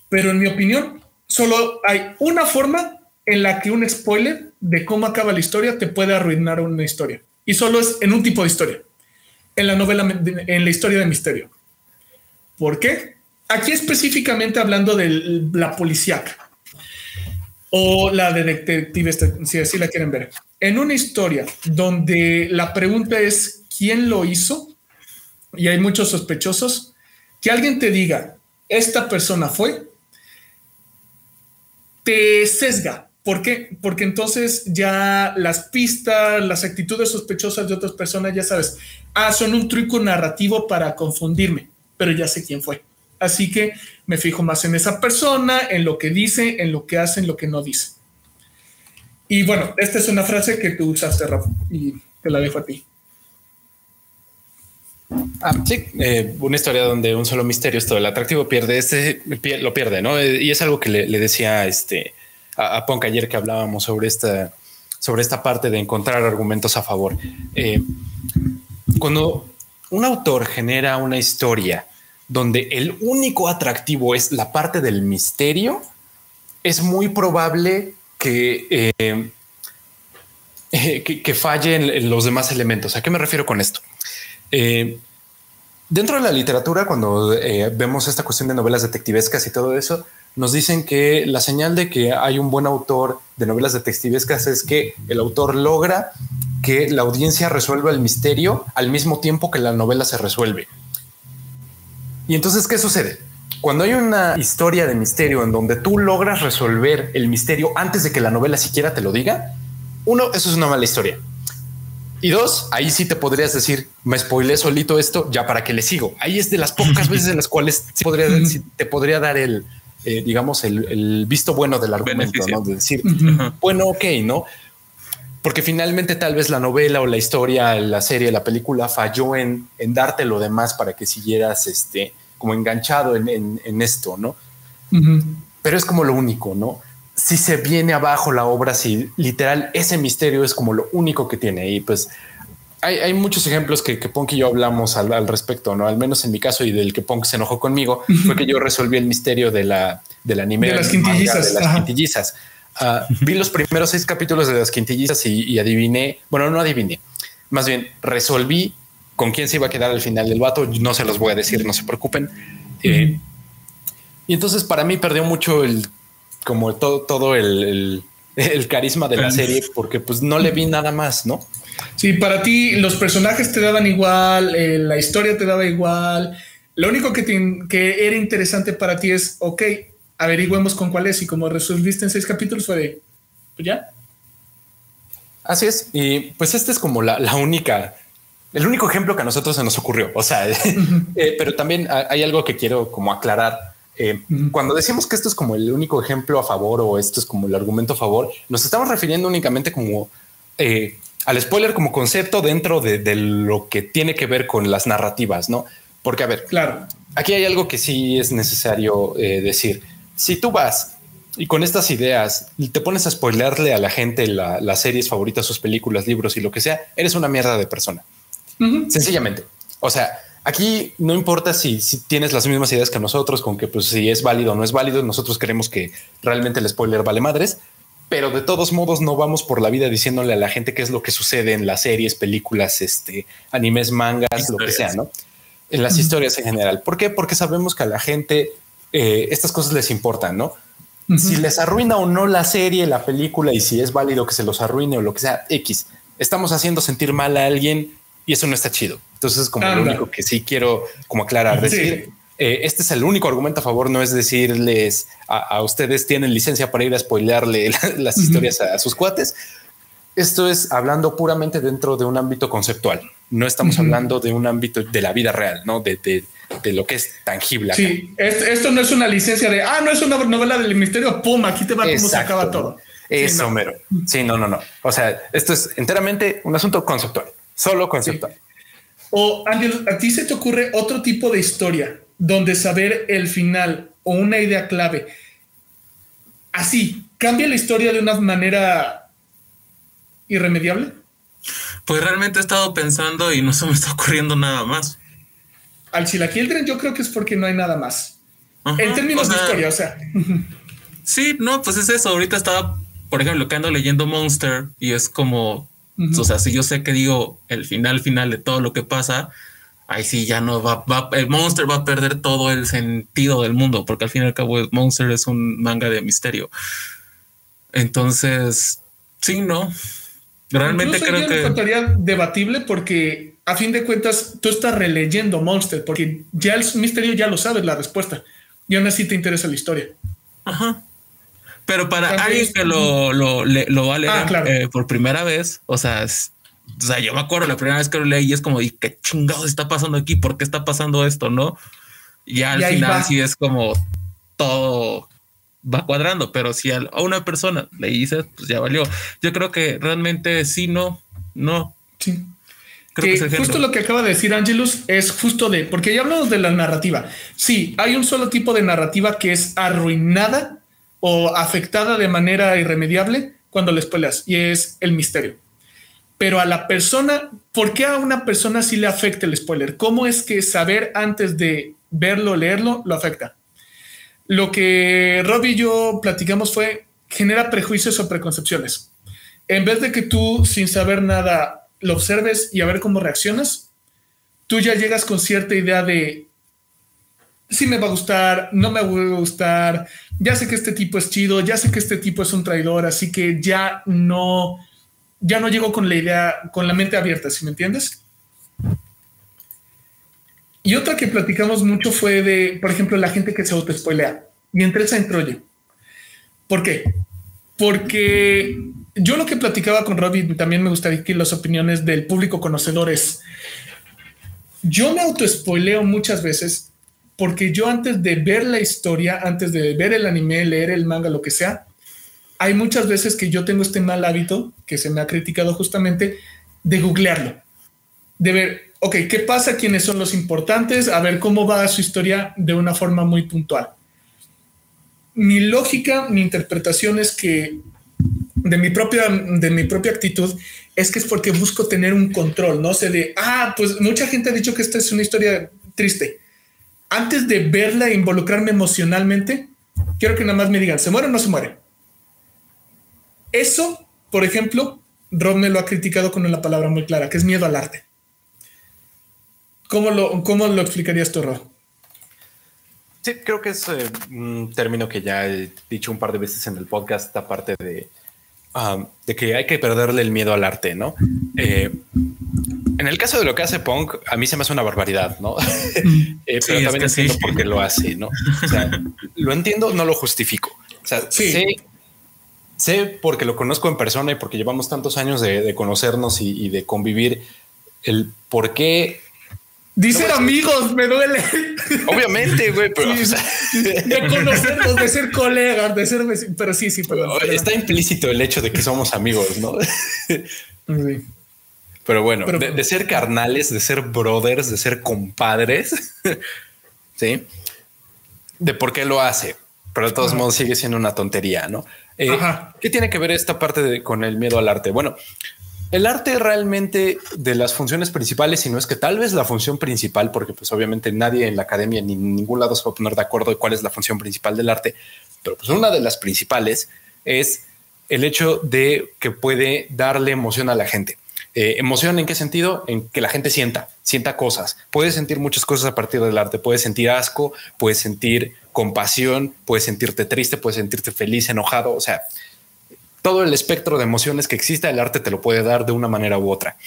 Pero en mi opinión, solo hay una forma en la que un spoiler de cómo acaba la historia te puede arruinar una historia. Y solo es en un tipo de historia, en la novela, en la historia de misterio. ¿Por qué? Aquí específicamente hablando de la policíaca o la de detective, si así la quieren ver. En una historia donde la pregunta es quién lo hizo y hay muchos sospechosos, que alguien te diga, esta persona fue, te sesga. ¿Por qué? Porque entonces ya las pistas, las actitudes sospechosas de otras personas, ya sabes, ah, son un truco narrativo para confundirme, pero ya sé quién fue. Así que me fijo más en esa persona, en lo que dice, en lo que hace, en lo que no dice. Y bueno, esta es una frase que tú usaste, Rafa, y te la dejo a ti. Ah, sí, eh, una historia donde un solo misterio es todo el atractivo, pierde este, lo pierde, ¿no? Eh, y es algo que le, decía este, a, a Ponca ayer que hablábamos sobre esta, sobre esta parte de encontrar argumentos a favor. Eh, cuando un autor genera una historia donde el único atractivo es la parte del misterio, es muy probable que, eh, que, fallen en los demás elementos. ¿A qué me refiero con esto? Eh, dentro de la literatura, cuando eh, vemos esta cuestión de novelas detectivescas y todo eso, nos dicen que la señal de que hay un buen autor de novelas detectivescas es que el autor logra que la audiencia resuelva el misterio al mismo tiempo que la novela se resuelve. Y entonces, ¿qué sucede? cuando hay una historia de misterio en donde tú logras resolver el misterio antes de que la novela siquiera te lo diga, uno, eso es una mala historia. Y dos, ahí sí te podrías decir, me spoilé solito esto, ya para que le sigo. Ahí es de las pocas veces en las cuales podría, te podría dar el, eh, digamos, el, visto bueno del argumento, ¿no? De decir, bueno, ok, ¿no? Porque finalmente tal vez la novela o la historia, la serie, la película falló en, en darte lo demás para que siguieras este, como enganchado en, en, esto, ¿no? Pero es como lo único, ¿no? Si se viene abajo la obra, si literal ese misterio es como lo único que tiene y pues hay, hay, muchos ejemplos que, que Punk y yo hablamos al, al, respecto, no? Al menos en mi caso y del que Punk se enojó conmigo fue que yo resolví el misterio de la del anime de las quintillizas. De las quintillizas. Uh, vi los primeros seis capítulos de las quintillizas y, y, adiviné. Bueno, no adiviné, más bien resolví con quién se iba a quedar al final del vato. No se los voy a decir, no se preocupen. Eh, y entonces para mí perdió mucho el, como todo, todo el, el, carisma de la serie, porque pues no le vi nada más, ¿no? Sí, para ti los personajes te daban igual, eh, la historia te daba igual. Lo único que, que era interesante para ti es, ok, averigüemos con cuál es y como resolviste en seis capítulos fue de, pues ya. Así es. Y pues esta es como la, la única el único ejemplo que a nosotros se nos ocurrió. O sea, eh, pero también hay algo que quiero como aclarar. Eh, cuando decimos que esto es como el único ejemplo a favor o esto es como el argumento a favor, nos estamos refiriendo únicamente como eh, al spoiler como concepto dentro de, lo que tiene que ver con las narrativas, ¿no? Porque, a ver, claro, aquí hay algo que sí es necesario decir. Si tú vas y con estas ideas te pones a spoilerle a la gente las series favoritas, sus películas, libros y lo que sea, eres una mierda de persona. Sencillamente. O sea, aquí no importa si, si, tienes las mismas ideas que nosotros, con que pues si es válido o no es válido, nosotros creemos que realmente el spoiler vale madres, pero de todos modos no vamos por la vida diciéndole a la gente qué es lo que sucede en las series, películas, este, animes, mangas, lo que sea, ¿no? En las historias en general. ¿Por qué? Porque sabemos que a la gente eh, estas cosas les importan, ¿no? Si les arruina o no la serie, la película y si es válido que se los arruine o lo que sea, X, estamos haciendo sentir mal a alguien y eso no está chido. Entonces, es como lo único que sí quiero como aclarar, decir, eh, este es el único argumento a favor, no es decirles a, ustedes tienen licencia para ir a spoilearle las historias a, sus cuates. Esto es hablando puramente dentro de un ámbito conceptual. No estamos hablando de un ámbito de la vida real, no de, de, lo que es tangible. Sí, esto, no es una licencia de ah, no es una novela del misterio. Pum, aquí te va cómo se acaba todo. Eso, sí, mero. Sí, no, no, no. O sea, esto es enteramente un asunto conceptual. Solo conceptual. O, Ángel, ¿a ti se te ocurre otro tipo de historia donde saber el final o una idea clave así cambia la historia de una manera irremediable? Pues realmente he estado pensando y no se me está ocurriendo nada más. Al Chilaquildren yo creo que es porque no hay nada más. en términos de historia, o sea. sí, no, pues es eso. Ahorita estaba, por ejemplo, que ando leyendo Monster y es como o sea, si yo sé que digo el final final de todo lo que pasa, ahí sí ya no va, va, el Monster va a perder todo el sentido del mundo, porque al fin y al cabo el Monster es un manga de misterio. Entonces, sí, no. Realmente creo que debatible porque a fin de cuentas tú estás releyendo Monster porque ya el misterio ya lo sabes la respuesta y aún así te interesa la historia. Ajá. Pero para alguien que lo, lo, lo va a leer ah, eh, por primera vez, o sea, o sea, yo me acuerdo la primera vez que lo leí y es como, ¿y qué chingados está pasando aquí? ¿Por qué está pasando esto? No? Ya al final sí es como todo va cuadrando, pero si a una persona le dices, pues ya valió. Yo creo que realmente sí, no, no. Sí. Creo que, justo lo que acaba de decir Angelus es justo de, porque ya hablamos de la narrativa. Sí, hay un solo tipo de narrativa que es arruinada o afectada de manera irremediable cuando les peleas y es el misterio. Pero a la persona, ¿por qué a una persona sí le afecta el spoiler? ¿Cómo es que saber antes de verlo, leerlo, lo afecta? Lo que Rob y yo platicamos fue, genera prejuicios o preconcepciones. En vez de que tú, sin saber nada, lo observes y a ver cómo reaccionas, tú ya llegas con cierta idea de si me va a gustar, no me va a gustar, ya sé que este tipo es chido, ya sé que este tipo es un traidor, así que ya no, ya no llego con la idea, con la mente abierta, ¿sí me entiendes? Y otra que platicamos mucho fue de, por ejemplo, la gente que se auto-spoilea. Y entre esa entró yo. ¿Por qué? Porque yo lo que platicaba con Robbie, también me gustaría que las opiniones del público conocedor es, yo me auto-spoileo muchas veces porque yo antes de ver la historia, antes de ver el anime, leer el manga, lo que sea, hay muchas veces que yo tengo este mal hábito que se me ha criticado justamente de googlearlo, de ver, ok, ¿qué pasa? ¿Quiénes son los importantes? A ver cómo va su historia de una forma muy puntual. Mi lógica, mi interpretación es que de mi propia, de mi propia actitud es que es porque busco tener un control, no sé de, ah, pues mucha gente ha dicho que esta es una historia triste. Antes de verla e involucrarme emocionalmente, quiero que nada más me digan, ¿se muere o no se muere? Eso, por ejemplo, Rob me lo ha criticado con una palabra muy clara, que es miedo al arte. ¿Cómo lo, cómo lo explicarías tú, Rob? Sí, creo que es eh, un término que ya he dicho un par de veces en el podcast, aparte de, um, de que hay que perderle el miedo al arte, ¿no? Eh, en el caso de lo que hace Punk, a mí se me hace una barbaridad, ¿no? Eh, pero también entiendo por qué lo hace, ¿no? O sea, lo entiendo, no lo justifico. O sea, sé, sé, porque lo conozco en persona y porque llevamos tantos años de, conocernos y, y, de convivir, el por qué Dicen amigos, me duele. Obviamente, güey, pero. de conocernos, de ser colegas, de ser. Pero sí, sí, pero. Está implícito el hecho de que somos amigos, ¿no? Sí. Pero bueno, de, ser carnales, de ser brothers, de ser compadres. sí. De por qué lo hace. Pero de todos modos sigue siendo una tontería, ¿no? Eh, ¿Qué tiene que ver esta parte con el miedo al arte? Bueno, el arte realmente de las funciones principales, si no es que tal vez la función principal, porque pues obviamente nadie en la academia ni en ningún lado se va a poner de acuerdo de cuál es la función principal del arte, pero pues una de las principales es el hecho de que puede darle emoción a la gente. Eh, emoción en qué sentido? En que la gente sienta, sienta cosas. Puedes sentir muchas cosas a partir del arte. Puedes sentir asco, puedes sentir compasión, puedes sentirte triste, puedes sentirte feliz, enojado. O sea, todo el espectro de emociones que existe, el arte te lo puede dar de una manera u otra.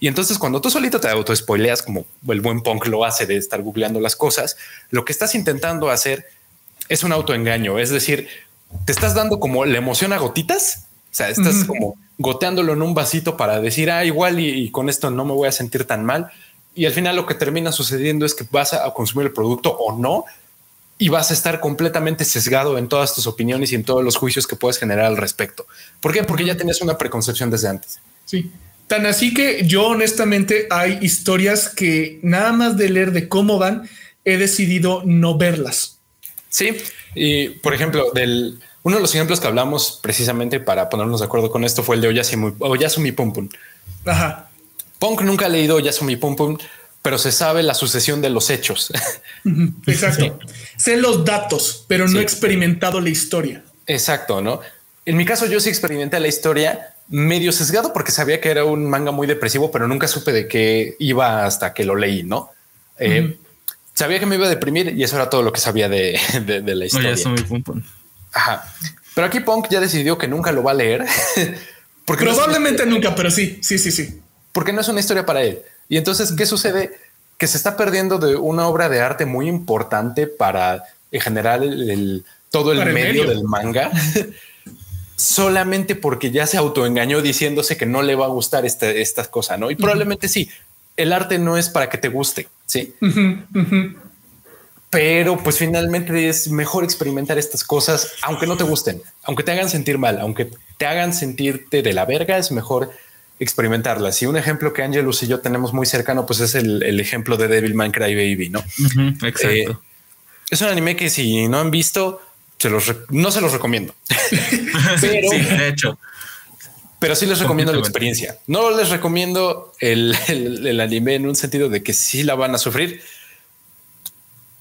Y entonces cuando tú solito te auto-spoileas, como el buen punk lo hace de estar googleando las cosas, lo que estás intentando hacer es un autoengaño. Es decir, te estás dando como la emoción a gotitas. O sea, estás como goteándolo en un vasito para decir, ah, igual y, con esto no me voy a sentir tan mal. Y al final lo que termina sucediendo es que vas a consumir el producto o no, y vas a estar completamente sesgado en todas tus opiniones y en todos los juicios que puedes generar al respecto. ¿Por qué? Porque ya tenías una preconcepción desde antes. Sí. Tan así que yo honestamente hay historias que nada más de leer de cómo van, he decidido no verlas. Sí. Y por ejemplo, del uno de los ejemplos que hablamos precisamente para ponernos de acuerdo con esto fue el de Oyasumi, Oyasumi Pum Pum. Ajá. Punk nunca ha leído Oyasumi Pum Pum, pero se sabe la sucesión de los hechos. Exacto. Sé los datos, pero no he experimentado la historia. Exacto, ¿no? En mi caso yo sí experimenté la historia medio sesgado porque sabía que era un manga muy depresivo, pero nunca supe de qué iba hasta que lo leí, ¿no? Eh, sabía que me iba a deprimir y eso era todo lo que sabía de, la historia. Ajá. Pero aquí Punk ya decidió que nunca lo va a leer. porque Probablemente nunca, pero sí, sí, sí, sí. Porque no es una historia para él. Y entonces, ¿qué sucede? Que se está perdiendo de una obra de arte muy importante para en general el, todo el medio, del manga. solamente porque ya se autoengañó diciéndose que no le va a gustar esta, esta cosa, ¿no? Y probablemente sí, el arte no es para que te guste, ¿sí? Pero pues finalmente es mejor experimentar estas cosas, aunque no te gusten, aunque te hagan sentir mal, aunque te hagan sentirte de la verga, es mejor experimentarlas. Y un ejemplo que Angelus y yo tenemos muy cercano, pues es el, ejemplo de Devil May Cry Baby, ¿no? exacto. Eh, es un anime que si no han visto, se los no se los recomiendo. pero, sí, de hecho. Pero sí les recomiendo la experiencia. No les recomiendo el, el, anime en un sentido de que sí la van a sufrir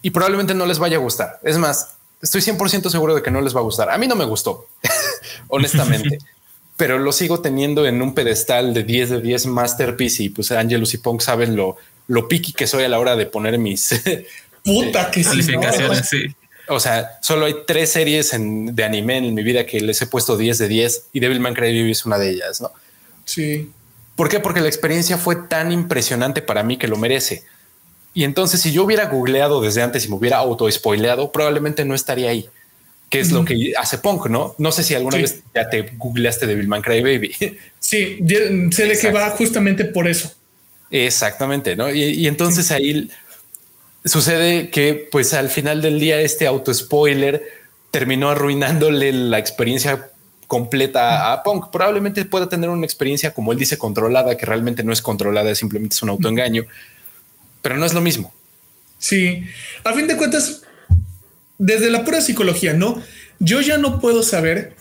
y probablemente no les vaya a gustar. Es más, estoy 100% seguro de que no les va a gustar. A mí no me gustó, honestamente pero lo sigo teniendo en un pedestal de 10 de 10 masterpiece y pues Angelus y Punk saben lo, lo piqui que soy a la hora de poner mis puta que calificaciones. Sí. O sea, solo hay tres series de anime en mi vida que les he puesto 10 de 10 y Devilman Crybaby es una de ellas, ¿no? Sí. ¿Por qué? Porque la experiencia fue tan impresionante para mí que lo merece. Y entonces, si yo hubiera googleado desde antes y me hubiera auto spoileado, probablemente no estaría ahí. Que es lo que hace Punk, ¿no? No sé si alguna vez ya te googleaste de Bill Cry Baby. Sí, sé de que va justamente por eso. Exactamente, ¿no? Y, entonces ahí sucede que, pues al final del día, este auto spoiler terminó arruinándole la experiencia completa a Punk. Probablemente pueda tener una experiencia, como él dice, controlada, que realmente no es controlada, simplemente es un autoengaño pero no es lo mismo. Sí, a fin de cuentas, desde la pura psicología, ¿no? Yo ya no puedo saber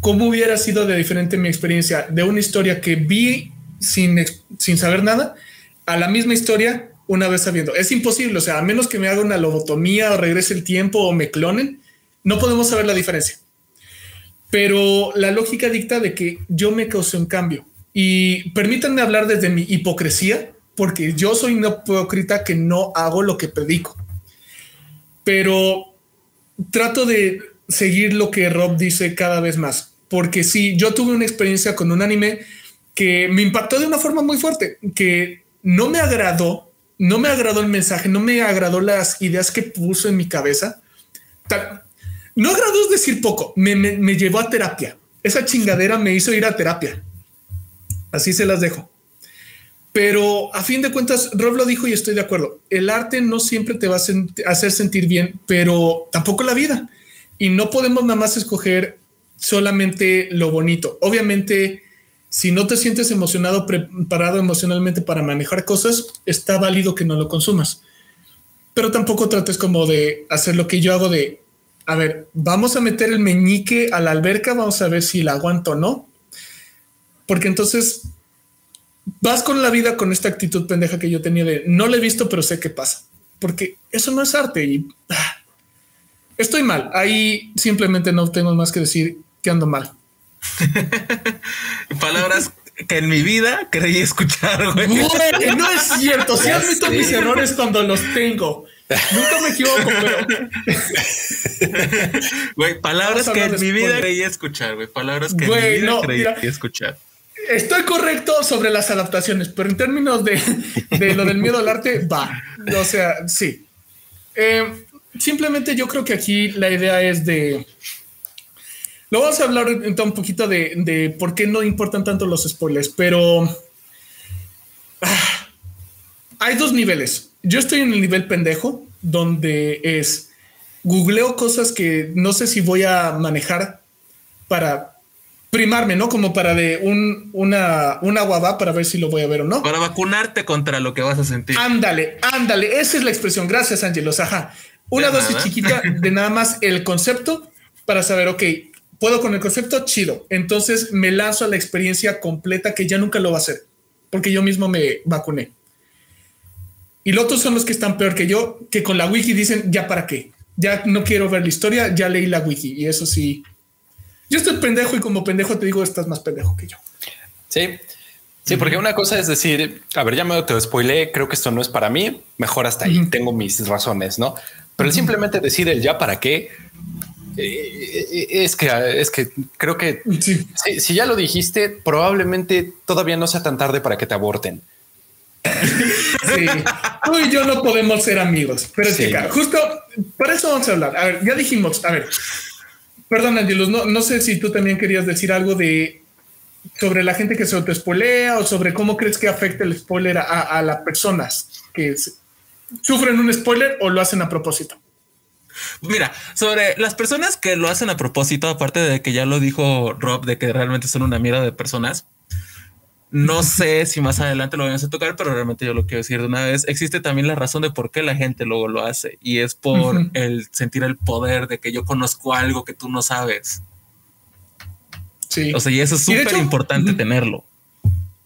cómo hubiera sido de diferente mi experiencia de una historia que vi sin, sin saber nada a la misma historia una vez sabiendo. Es imposible, o sea, a menos que me haga una lobotomía o regrese el tiempo o me clonen, no podemos saber la diferencia. Pero la lógica dicta de que yo me causé un cambio. Y permítanme hablar desde mi hipocresía, porque yo soy una hipócrita que no hago lo que predico. Pero trato de seguir lo que Rob dice cada vez más, porque si yo tuve una experiencia con un anime que me impactó de una forma muy fuerte, que no me agradó, no me agradó el mensaje, no me agradó las ideas que puso en mi cabeza. no agradó es decir poco, me, me llevó a terapia. Esa chingadera me hizo ir a terapia. Así se las dejo. Pero a fin de cuentas, Rob lo dijo y estoy de acuerdo. El arte no siempre te va a hacer sentir bien, pero tampoco la vida. Y no podemos nada más escoger solamente lo bonito. Obviamente, si no te sientes emocionado, preparado emocionalmente para manejar cosas, está válido que no lo consumas. Pero tampoco trates como de hacer lo que yo hago de, a ver, vamos a meter el meñique a la alberca, vamos a ver si la aguanto o no. Porque entonces vas con la vida con esta actitud pendeja que yo tenía de no le he visto, pero sé qué pasa, porque eso no es arte y ah, estoy mal. Ahí simplemente no tengo más que decir que ando mal. Palabras que en mi vida creí escuchar. Güey. no es cierto. Si admito mis errores cuando los tengo. Nunca me equivoco, pero. Güey, palabras que en mi vida creí escuchar, güey. Palabras que en mi vida creí escuchar estoy correcto sobre las adaptaciones, pero en términos de, lo del miedo al arte, va. O sea, sí. Eh, simplemente yo creo que aquí la idea es de... Lo vamos a hablar un poquito de, por qué no importan tanto los spoilers, pero ah, hay dos niveles. Yo estoy en el nivel pendejo, donde es googleo cosas que no sé si voy a manejar para primarme, ¿no? Como para de un, una, una guava para ver si lo voy a ver o no. Para vacunarte contra lo que vas a sentir. Ándale, ándale. Esa es la expresión. Gracias, Ángelos. Ajá. Una dosis chiquita de nada más el concepto para saber, ok, puedo con el concepto, chido. Entonces me lanzo a la experiencia completa que ya nunca lo va a hacer porque yo mismo me vacuné. Y los otros son los que están peor que yo, que con la wiki dicen, ya para qué. Ya no quiero ver la historia, ya leí la wiki y eso sí yo estoy pendejo y como pendejo te digo, estás más pendejo que yo. Sí. Sí, porque una cosa es decir, a ver, ya me te spoilé, creo que esto no es para mí, mejor hasta ahí, tengo mis razones, ¿no? Pero simplemente decir el ya para qué, eh, es que es que creo que si, ya lo dijiste, probablemente todavía no sea tan tarde para que te aborten. Sí, tú y yo no podemos ser amigos, pero es que justo para eso vamos a hablar. A ver, ya dijimos, a ver, Perdón, Angelus, no, no sé si tú también querías decir algo de sobre la gente que se autoespolea o sobre cómo crees que afecta el spoiler a, las personas que sufren un spoiler o lo hacen a propósito. Mira, sobre las personas que lo hacen a propósito, aparte de que ya lo dijo Rob, de que realmente son una mierda de personas, no sé si más adelante lo vamos a tocar, pero realmente yo lo quiero decir de una vez. Existe también la razón de por qué la gente luego lo hace y es por el sentir el poder de que yo conozco algo que tú no sabes. Sí. O sea, y eso es súper importante tenerlo.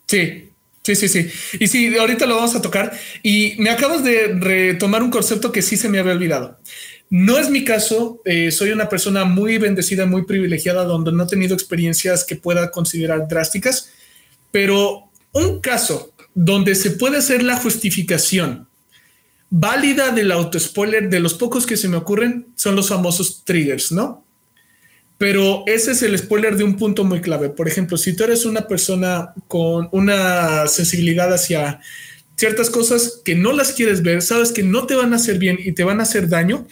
Sí, sí, sí, sí. Y sí, ahorita lo vamos a tocar y me acabas de retomar un concepto que sí se me había olvidado. No es mi caso, eh, soy una persona muy bendecida, muy privilegiada, donde no he tenido experiencias que pueda considerar drásticas pero un caso donde se puede hacer la justificación válida del auto-spoiler, de los pocos que se me ocurren, son los famosos triggers, ¿no? Pero ese es el spoiler de un punto muy clave. Por ejemplo, si tú eres una persona con una sensibilidad hacia ciertas cosas que no las quieres ver, sabes que no te van a hacer bien y te van a hacer daño,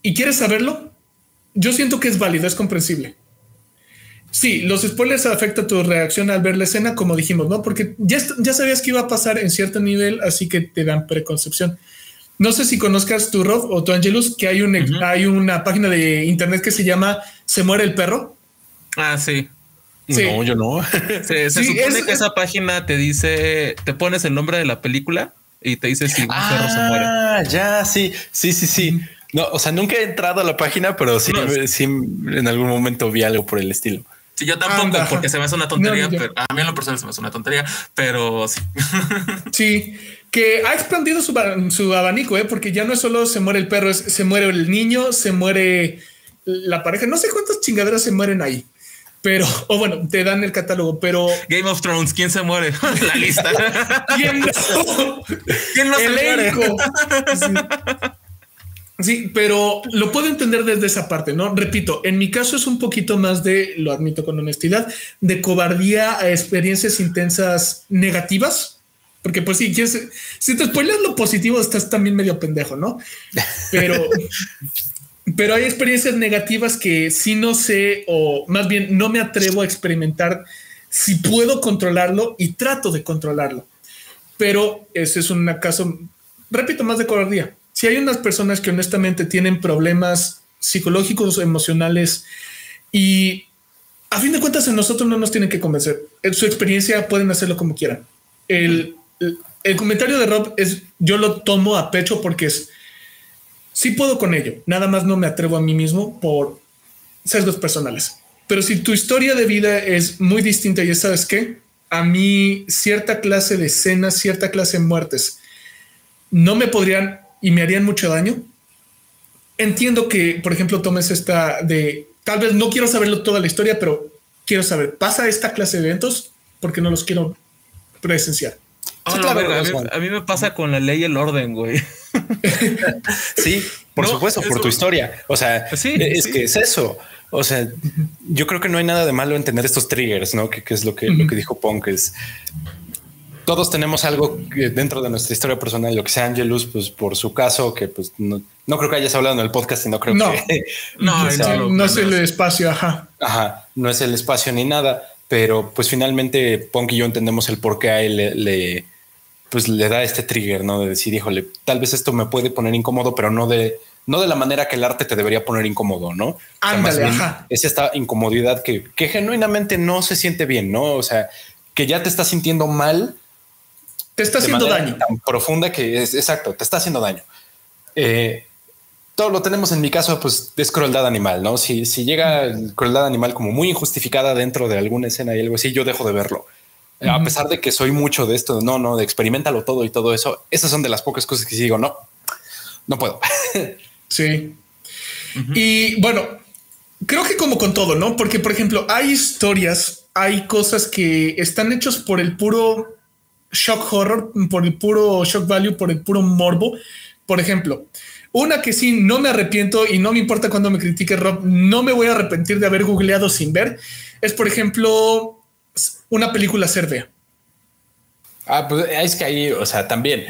y quieres saberlo, yo siento que es válido, es comprensible. Sí, los spoilers afectan tu reacción al ver la escena, como dijimos, ¿no? Porque ya, ya sabías que iba a pasar en cierto nivel, así que te dan preconcepción. No sé si conozcas tu Rob o tu Angelus, que hay, un, hay una página de internet que se llama Se muere el perro. Ah, sí. No, yo no. Se, supone que esa página te dice, te pones el nombre de la película y te dice si un perro se muere. Ah, ya, sí, sí, sí, sí. No, o sea, nunca he entrado a la página, pero sí, sí en algún momento vi algo por el estilo. Sí, yo tampoco, porque se me hace una tontería, pero a mí en lo personal se me hace una tontería, pero sí. Sí, que ha expandido su, su abanico, ¿eh? porque ya no es solo se muere el perro, es, se muere el niño, se muere la pareja, no sé cuántas chingaderas se mueren ahí. Pero, o bueno, te dan el catálogo, pero. Game of Thrones, ¿quién se muere? la lista. ¿Quién no? ¿Quién no se muere? Sí, pero lo puedo entender desde esa parte, ¿no? Repito, en mi caso es un poquito más de, lo admito con honestidad, de cobardía a experiencias intensas negativas, porque pues si quieres, si te spoileas lo positivo, estás también medio pendejo, ¿no? Pero, pero hay experiencias negativas que sí no sé, o más bien no me atrevo a experimentar si puedo controlarlo y trato de controlarlo. Pero ese es un caso, repito, más de cobardía si hay unas personas que honestamente tienen problemas psicológicos o emocionales y a fin de cuentas en nosotros no nos tienen que convencer. En su experiencia pueden hacerlo como quieran. El, el, comentario de Rob es, yo lo tomo a pecho porque es, sí puedo con ello, nada más no me atrevo a mí mismo por sesgos personales. Pero si tu historia de vida es muy distinta y sabes qué, a mí cierta clase de escenas, cierta clase de muertes, no me podrían y me harían mucho daño. Entiendo que, por ejemplo, tomes esta de tal vez no quiero saberlo toda la historia, pero quiero saber, ¿pasa esta clase de eventos? Porque no los quiero presenciar. a, mí, me pasa con la ley y el orden, güey. sí, por supuesto, por tu historia. O sea, es que es eso. O sea, yo creo que no hay nada de malo en tener estos triggers, ¿no? Que, es lo que, lo que dijo Punk, es todos tenemos algo dentro de nuestra historia personal, lo que sea Angelus, pues por su caso, que pues no, creo que hayas hablado en el podcast y no creo que no, no, es el espacio, ajá. Ajá, no es el espacio ni nada, pero pues finalmente Punk y yo entendemos el por qué a él le, pues le da este trigger, ¿no? De decir, híjole, tal vez esto me puede poner incómodo, pero no de, no de la manera que el arte te debería poner incómodo, ¿no? Ándale, ajá. Es esta incomodidad que, que genuinamente no se siente bien, ¿no? O sea, que ya te estás sintiendo mal te está haciendo daño. Tan profunda que es exacto, te está haciendo daño. Eh, todo lo tenemos en mi caso, pues es crueldad animal, ¿no? Si, si llega crueldad animal como muy injustificada dentro de alguna escena y algo así, yo dejo de verlo. A pesar de que soy mucho de esto, no, no, de experimentalo todo y todo eso, esas son de las pocas cosas que digo, no, no puedo. sí. Y bueno, creo que como con todo, ¿no? Porque, por ejemplo, hay historias, hay cosas que están hechos por el puro shock horror, por el puro shock value, por el puro morbo. Por ejemplo, una que sí no me arrepiento y no me importa cuando me critique Rob, no me voy a arrepentir de haber googleado sin ver, es por ejemplo una película serbia. Ah, pues es que ahí, o sea, también.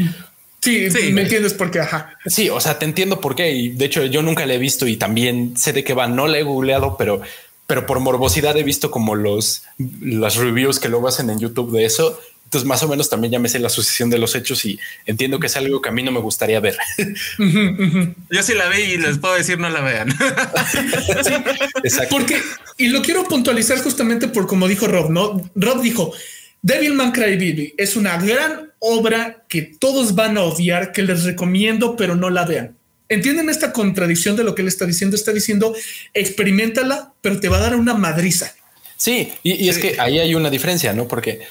Sí, sí, me entiendes por qué, ajá. Sí, o sea, te entiendo por qué. Y de hecho, yo nunca la he visto y también sé de qué va. No la he googleado, pero, pero por morbosidad he visto como los, las reviews que luego hacen en YouTube de eso entonces, más o menos también ya me sé la sucesión de los hechos y entiendo que es algo que a mí no me gustaría ver. Yo sí la vi y les puedo decir no la vean. Exacto. Porque, y lo quiero puntualizar justamente por como dijo Rob, ¿no? Rob dijo, Devilman Crybaby es una gran obra que todos van a odiar, que les recomiendo, pero no la vean. ¿Entienden esta contradicción de lo que él está diciendo? Está diciendo, experimentala, pero te va a dar una madriza. Sí, y, es que ahí hay una diferencia, ¿no? Porque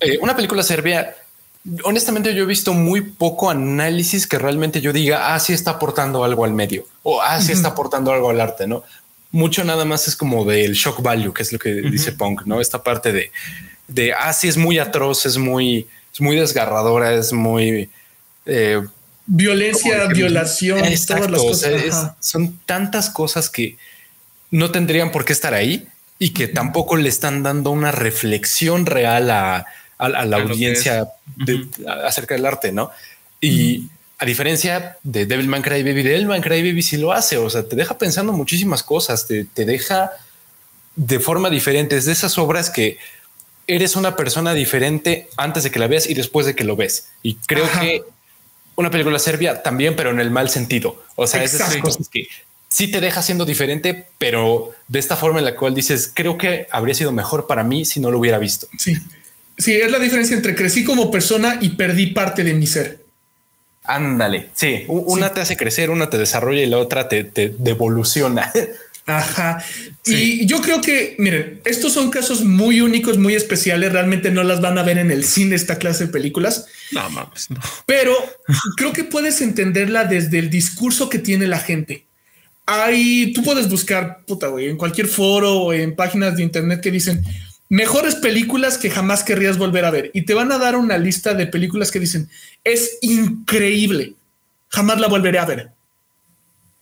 eh, una película serbia, honestamente yo he visto muy poco análisis que realmente yo diga, ah, sí está aportando algo al medio o ah, sí está aportando algo al arte, ¿no? Mucho nada más es como del shock value, que es lo que dice Punk, ¿no? Esta parte de, de, ah, sí es muy atroz, es muy, es muy desgarradora, es muy... Eh, Violencia, violación, todas las cosas. son tantas cosas que no tendrían por qué estar ahí y que tampoco le están dando una reflexión real a, a, la audiencia acerca del arte, ¿no? Y a diferencia de Devilman Crybaby, Devilman Crybaby sí lo hace, o sea, te deja pensando muchísimas cosas, te, te deja de forma diferente, es de esas obras que eres una persona diferente antes de que la veas y después de que lo ves. Y creo que una película serbia también, pero en el mal sentido. O sea, es de esas cosas que sí te deja siendo diferente, pero de esta forma en la cual dices, creo que habría sido mejor para mí si no lo hubiera visto. Sí. Sí, es la diferencia entre crecí como persona y perdí parte de mi ser. Ándale. Sí, una te hace crecer, una te desarrolla y la otra te, te devoluciona. Ajá. Y yo creo que, miren, estos son casos muy únicos, muy especiales. Realmente no las van a ver en el cine esta clase de películas. No mames, no. Pero creo que puedes entenderla desde el discurso que tiene la gente. Hay, tú puedes buscar, puta, güey, en cualquier foro o en páginas de internet que dicen mejores películas que jamás querrías volver a ver. Y te van a dar una lista de películas que dicen es increíble. Jamás la volveré a ver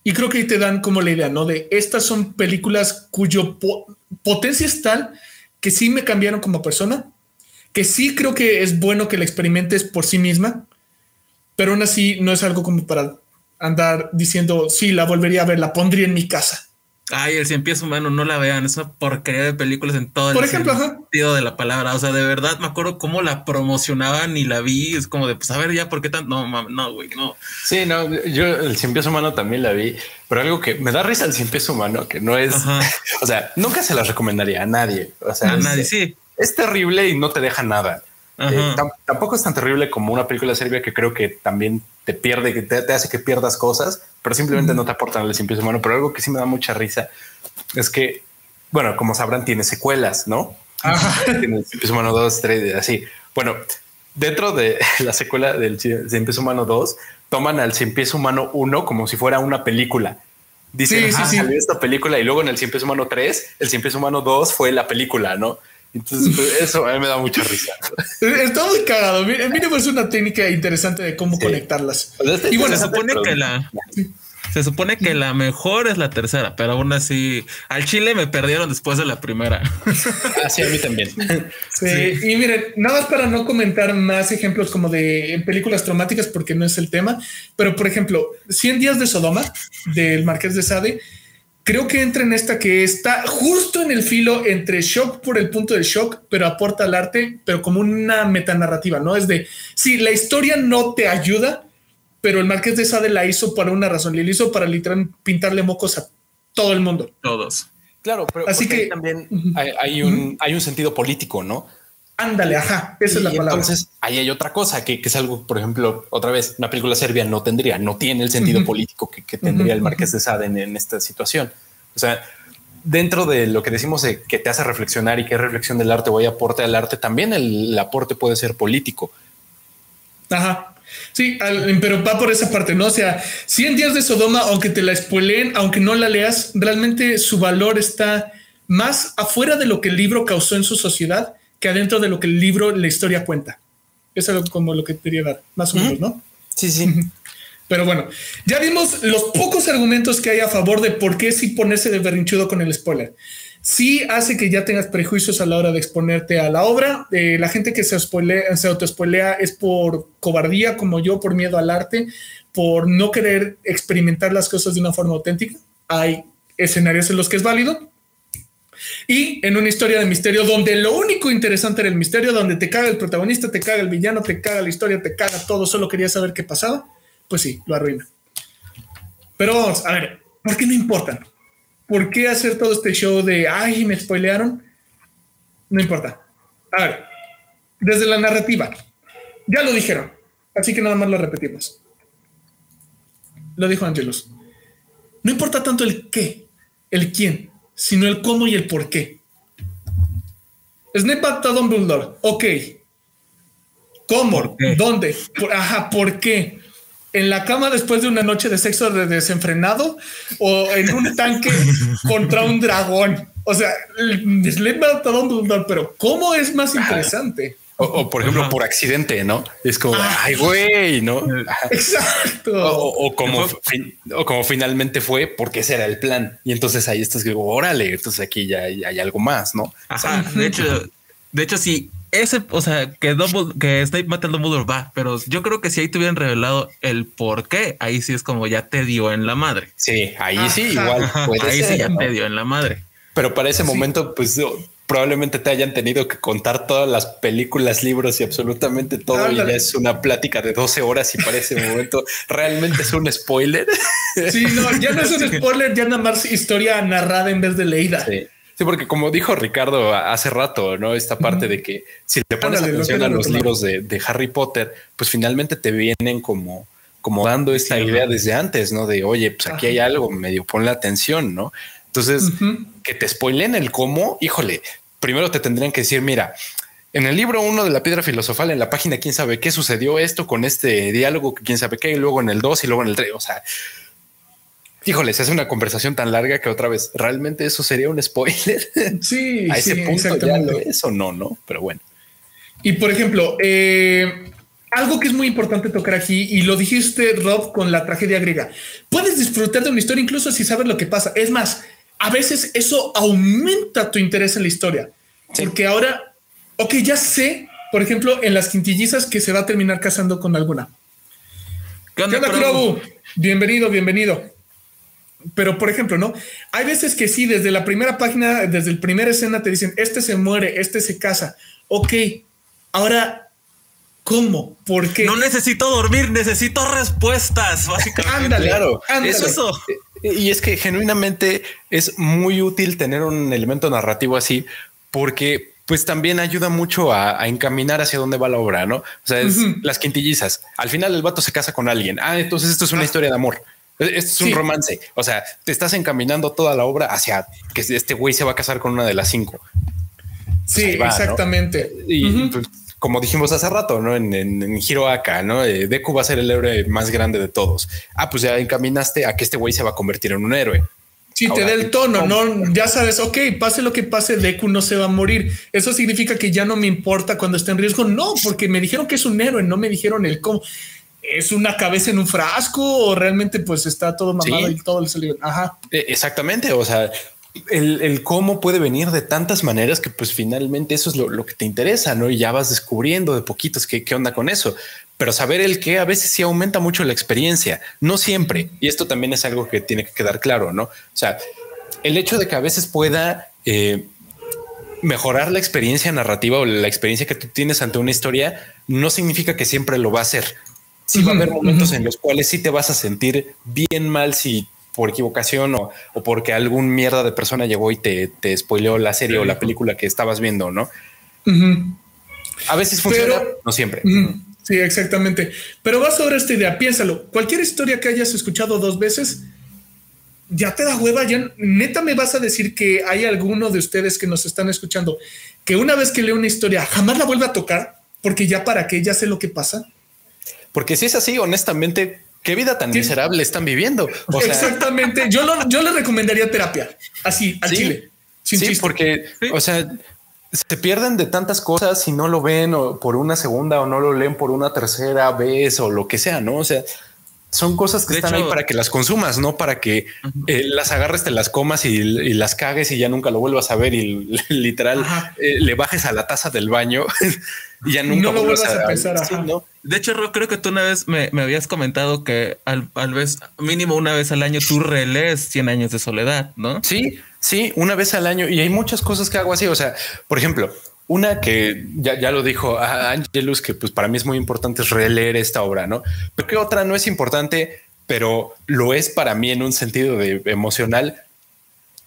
y creo que ahí te dan como la idea, ¿no? De estas son películas cuyo potencia es tal que sí me cambiaron como persona, que sí creo que es bueno que la experimentes por sí misma, pero aún así no es algo como para andar diciendo, sí, la volvería a ver, la pondría en mi casa. Ay, el cien pies humano, no la vean, es una porquería de películas en todo Por el ejemplo, sentido de la palabra. O sea, de verdad me acuerdo cómo la promocionaban y la vi. Es como de, pues a ver ya, ¿por qué tan? No, no, güey, no. Sí, no, yo el cien pies humano también la vi, pero algo que me da risa el cien pies humano, que no es, o sea, nunca se las recomendaría a nadie. O sea, a nadie, sí. Es terrible y no te deja nada. Eh, tampoco es tan terrible como una película serbia que creo que también te pierde, que te, hace que pierdas cosas, pero simplemente no te aportan el simple humano. Pero algo que sí me da mucha risa es que, bueno, como sabrán, tiene secuelas, ¿no? tiene el humano 2, 3, así. Bueno, dentro de la secuela del Cien humano 2, toman al Cien humano 1 como si fuera una película. Dicen, ah, salió esta película y luego en el Cien humano 3, el Cien humano 2 fue la película, ¿no? Entonces, pues, eso a mí me da mucha risa. Está muy cagado. Mira, es una técnica interesante de cómo conectarlas. Pues este y bueno, se supone que la. Se supone que la mejor es la tercera, pero aún así al Chile me perdieron después de la primera. Así a mí también. Sí, y miren, nada más para no comentar más ejemplos como de películas traumáticas porque no es el tema, pero por ejemplo, 100 días de Sodoma del Marqués de Sade creo que entra en esta que está justo en el filo entre shock por el punto del shock, pero aporta al arte, pero como una metanarrativa, ¿no? Es de, sí, la historia no te ayuda, pero el Marqués de Sade la hizo para una razón, le hizo para literal pintarle mocos a todo el mundo. Todos. Claro, pero así que también hay, un, hay un sentido político, ¿no? Ándale, ajá, esa es la palabra. Entonces, ahí hay otra cosa que, es algo, por ejemplo, otra vez, una película serbia no tendría, no tiene el sentido político que, tendría el Marqués de Sade en, esta situación. O sea, dentro de lo que decimos de que te hace reflexionar y es reflexión del arte o hay aporte al arte, también el, aporte puede ser político. Ajá. Sí, pero va por esa parte, ¿no? O sea, 100 días de Sodoma, aunque te la spoileen, aunque no la leas, realmente su valor está más afuera de lo que el libro causó en su sociedad que adentro de lo que el libro, la historia cuenta. Eso es como lo que quería dar, más o menos, ¿no? Sí, sí. Pero bueno, ya vimos los pocos argumentos que hay a favor de por qué sí ponerse de berrinchudo con el spoiler. Sí hace que ya tengas prejuicios a la hora de exponerte a la obra. Eh, la gente que se, spoilea, se autoespoilea es por cobardía, como yo, por miedo al arte, por no querer experimentar las cosas de una forma auténtica. Hay escenarios en los que es válido, y en una historia de misterio donde lo único interesante era el misterio, donde te caga el protagonista, te caga el villano, te caga la historia, te caga todo, solo quería saber qué pasaba, pues sí, lo arruina. Pero vamos, a ver, ¿por qué no importa? ¿Por qué hacer todo este show de, ay, me spoilearon? No importa. A ver, desde la narrativa, ya lo dijeron, así que nada más lo repetimos. Lo dijo Angelus. No importa tanto el qué, el quién, sino el cómo y el por qué. Snape a Dumbledore. Ok. ¿Cómo? ¿Dónde? ajá, ¿por qué? ¿En la cama después de una noche de sexo desenfrenado? ¿O en un tanque contra un dragón? O sea, Snape mata a Dumbledore, pero ¿cómo es más interesante? O, por ejemplo, por accidente, ¿no? Es como, ah. ay, güey, ¿no? Exacto. O, como, o como finalmente fue, porque ese era el plan. Y entonces ahí estás, órale, entonces aquí ya hay, algo más, ¿no? Ajá. De hecho, de hecho, si ese, o sea, que, que Snape mata a Dumbledore va, pero yo creo que si ahí te hubieran revelado el por qué, ahí sí es como ya te dio en la madre. Sí, ahí sí, igual. ahí sí ya te dio en la madre. Pero para ese momento, pues probablemente te hayan tenido que contar todas las películas, libros y absolutamente todo. y ya es una plática de 12 horas y para ese momento realmente es un spoiler. Sí, no, ya no es un spoiler, ya nada más historia narrada en vez de leída. Sí. porque como dijo Ricardo hace rato, ¿no? Esta parte de que si le pones atención a los libros de, Harry Potter, pues finalmente te vienen como, como dando esta idea desde antes, ¿no? De, oye, pues aquí hay algo, medio ponle atención, ¿no? Entonces, que te spoilen el cómo, híjole, primero te tendrían que decir, mira, en el libro uno de la piedra filosofal, en la página, quién sabe qué sucedió esto con este diálogo, quién sabe qué, y luego en el 2 y luego en el 3. O sea, híjole, se hace una conversación tan larga que otra vez realmente eso sería un spoiler. Sí, a ese punto ya lo es o no, no, pero bueno. Y por ejemplo, eh, algo que es muy importante tocar aquí, y lo dijiste, Rob, con la tragedia griega. Puedes disfrutar de una historia incluso si sabes lo que pasa. Es más, a veces eso aumenta tu interés en la historia. Porque ahora, ok, ya sé, por ejemplo, en las quintillizas que se va a terminar casando con alguna. ¿Qué onda, Bienvenido, bienvenido. Pero, por ejemplo, ¿no? Hay veces que sí, desde la primera página, desde la primera escena te dicen, este se muere, este se casa. Ok, ahora, ¿cómo? ¿Por qué? No necesito dormir, necesito respuestas, básicamente. Ándale, claro. Eso. Y es que genuinamente es muy útil tener un elemento narrativo así porque pues también ayuda mucho a, encaminar hacia dónde va la obra, ¿no? O sea, es las quintillizas. Al final el vato se casa con alguien. Ah, entonces esto es una ah. historia de amor. E-, esto es un romance. O sea, te estás encaminando toda la obra hacia que este güey se va a casar con una de las cinco. sí, exactamente. Y pues, como dijimos hace rato, ¿no? En, en, en Hiroaka, ¿no? Eh, Deku va a ser el héroe más grande de todos. Ah, pues ya encaminaste a que este güey se va a convertir en un héroe. Sí, te da el tono, ¿no? Ya sabes, ok, pase lo que pase, Deku no se va a morir. Eso significa que ya no me importa cuando esté en riesgo. No, porque me dijeron que es un héroe, no me dijeron el cómo. ¿Es una cabeza en un frasco o realmente pues está todo mamado y todo el Ajá. E, exactamente, o sea, el, cómo puede venir de tantas maneras que pues finalmente eso es lo, que te interesa, ¿no? Y ya vas descubriendo de poquitos qué, qué onda con eso. Pero saber el qué a veces sí aumenta mucho la experiencia, no siempre. Y esto también es algo que tiene que quedar claro, ¿no? O sea, el hecho de que a veces pueda eh, mejorar la experiencia narrativa o la experiencia que tú tienes ante una historia no significa que siempre lo va a hacer. Sí va a haber momentos en los cuales sí te vas a sentir bien mal si por equivocación o, porque algún mierda de persona llegó y te, te spoileó la serie o la película que estabas viendo, ¿no? A veces funciona, no siempre. Sí, exactamente. Pero va sobre esta idea, piénsalo. Cualquier historia que hayas escuchado dos veces, ya te da hueva, ya neta me vas a decir que hay alguno de ustedes que nos están escuchando que una vez que lee una historia jamás la vuelve a tocar porque ya para qué, ya sé lo que pasa. Porque si es así, honestamente, qué vida tan miserable están viviendo. Exactamente. yo, yo le recomendaría terapia así al chile. sí, porque, o sea, se pierden de tantas cosas si no lo ven por una segunda o no lo leen por una tercera vez o lo que sea, no? O sea, son cosas que están ahí para que las consumas, no para que eh, las agarres, te las comas y, las cagues y ya nunca lo vuelvas a ver y literal eh, le bajes a la taza del baño y ya nunca lo vuelvas a, pensar. De hecho, creo que tú una vez me, habías comentado que al, vez mínimo una vez al año tú relees 100 años de soledad, ¿no? Sí, sí, una vez al año y hay muchas cosas que hago así. O sea, por ejemplo, una que ya, ya lo dijo Angelus, que pues para mí es muy importante es releer esta obra, ¿no? Pero que otra no es importante, pero lo es para mí en un sentido de emocional.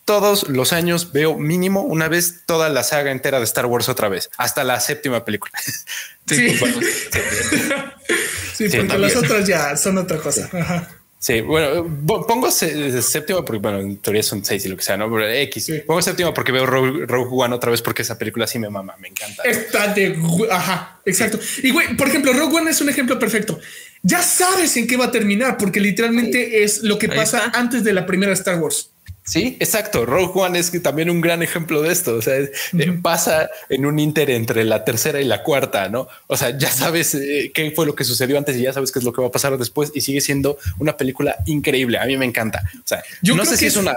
Todos los años veo mínimo una vez toda la saga entera de Star Wars otra vez, hasta la séptima película. Sí, sí, sí porque las otras ya son otra cosa. Sí, bueno, pongo séptima porque, bueno, en teoría son seis y lo que sea, ¿no? Pero X. Pongo séptima porque veo Rogue, One otra vez porque esa película sí me mama, me encanta. Está de... Ajá, exacto. Y, güey, por ejemplo, Rogue One es un ejemplo perfecto. Ya sabes en qué va a terminar porque literalmente es lo que pasa antes de la primera Star Wars. Sí, exacto. Rogue One es también un gran ejemplo de esto. O sea, eh, pasa en un inter entre la tercera y la cuarta, ¿no? O sea, ya sabes eh, qué fue lo que sucedió antes y ya sabes qué es lo que va a pasar después y sigue siendo una película increíble. A mí me encanta. O sea, yo no sé si es, una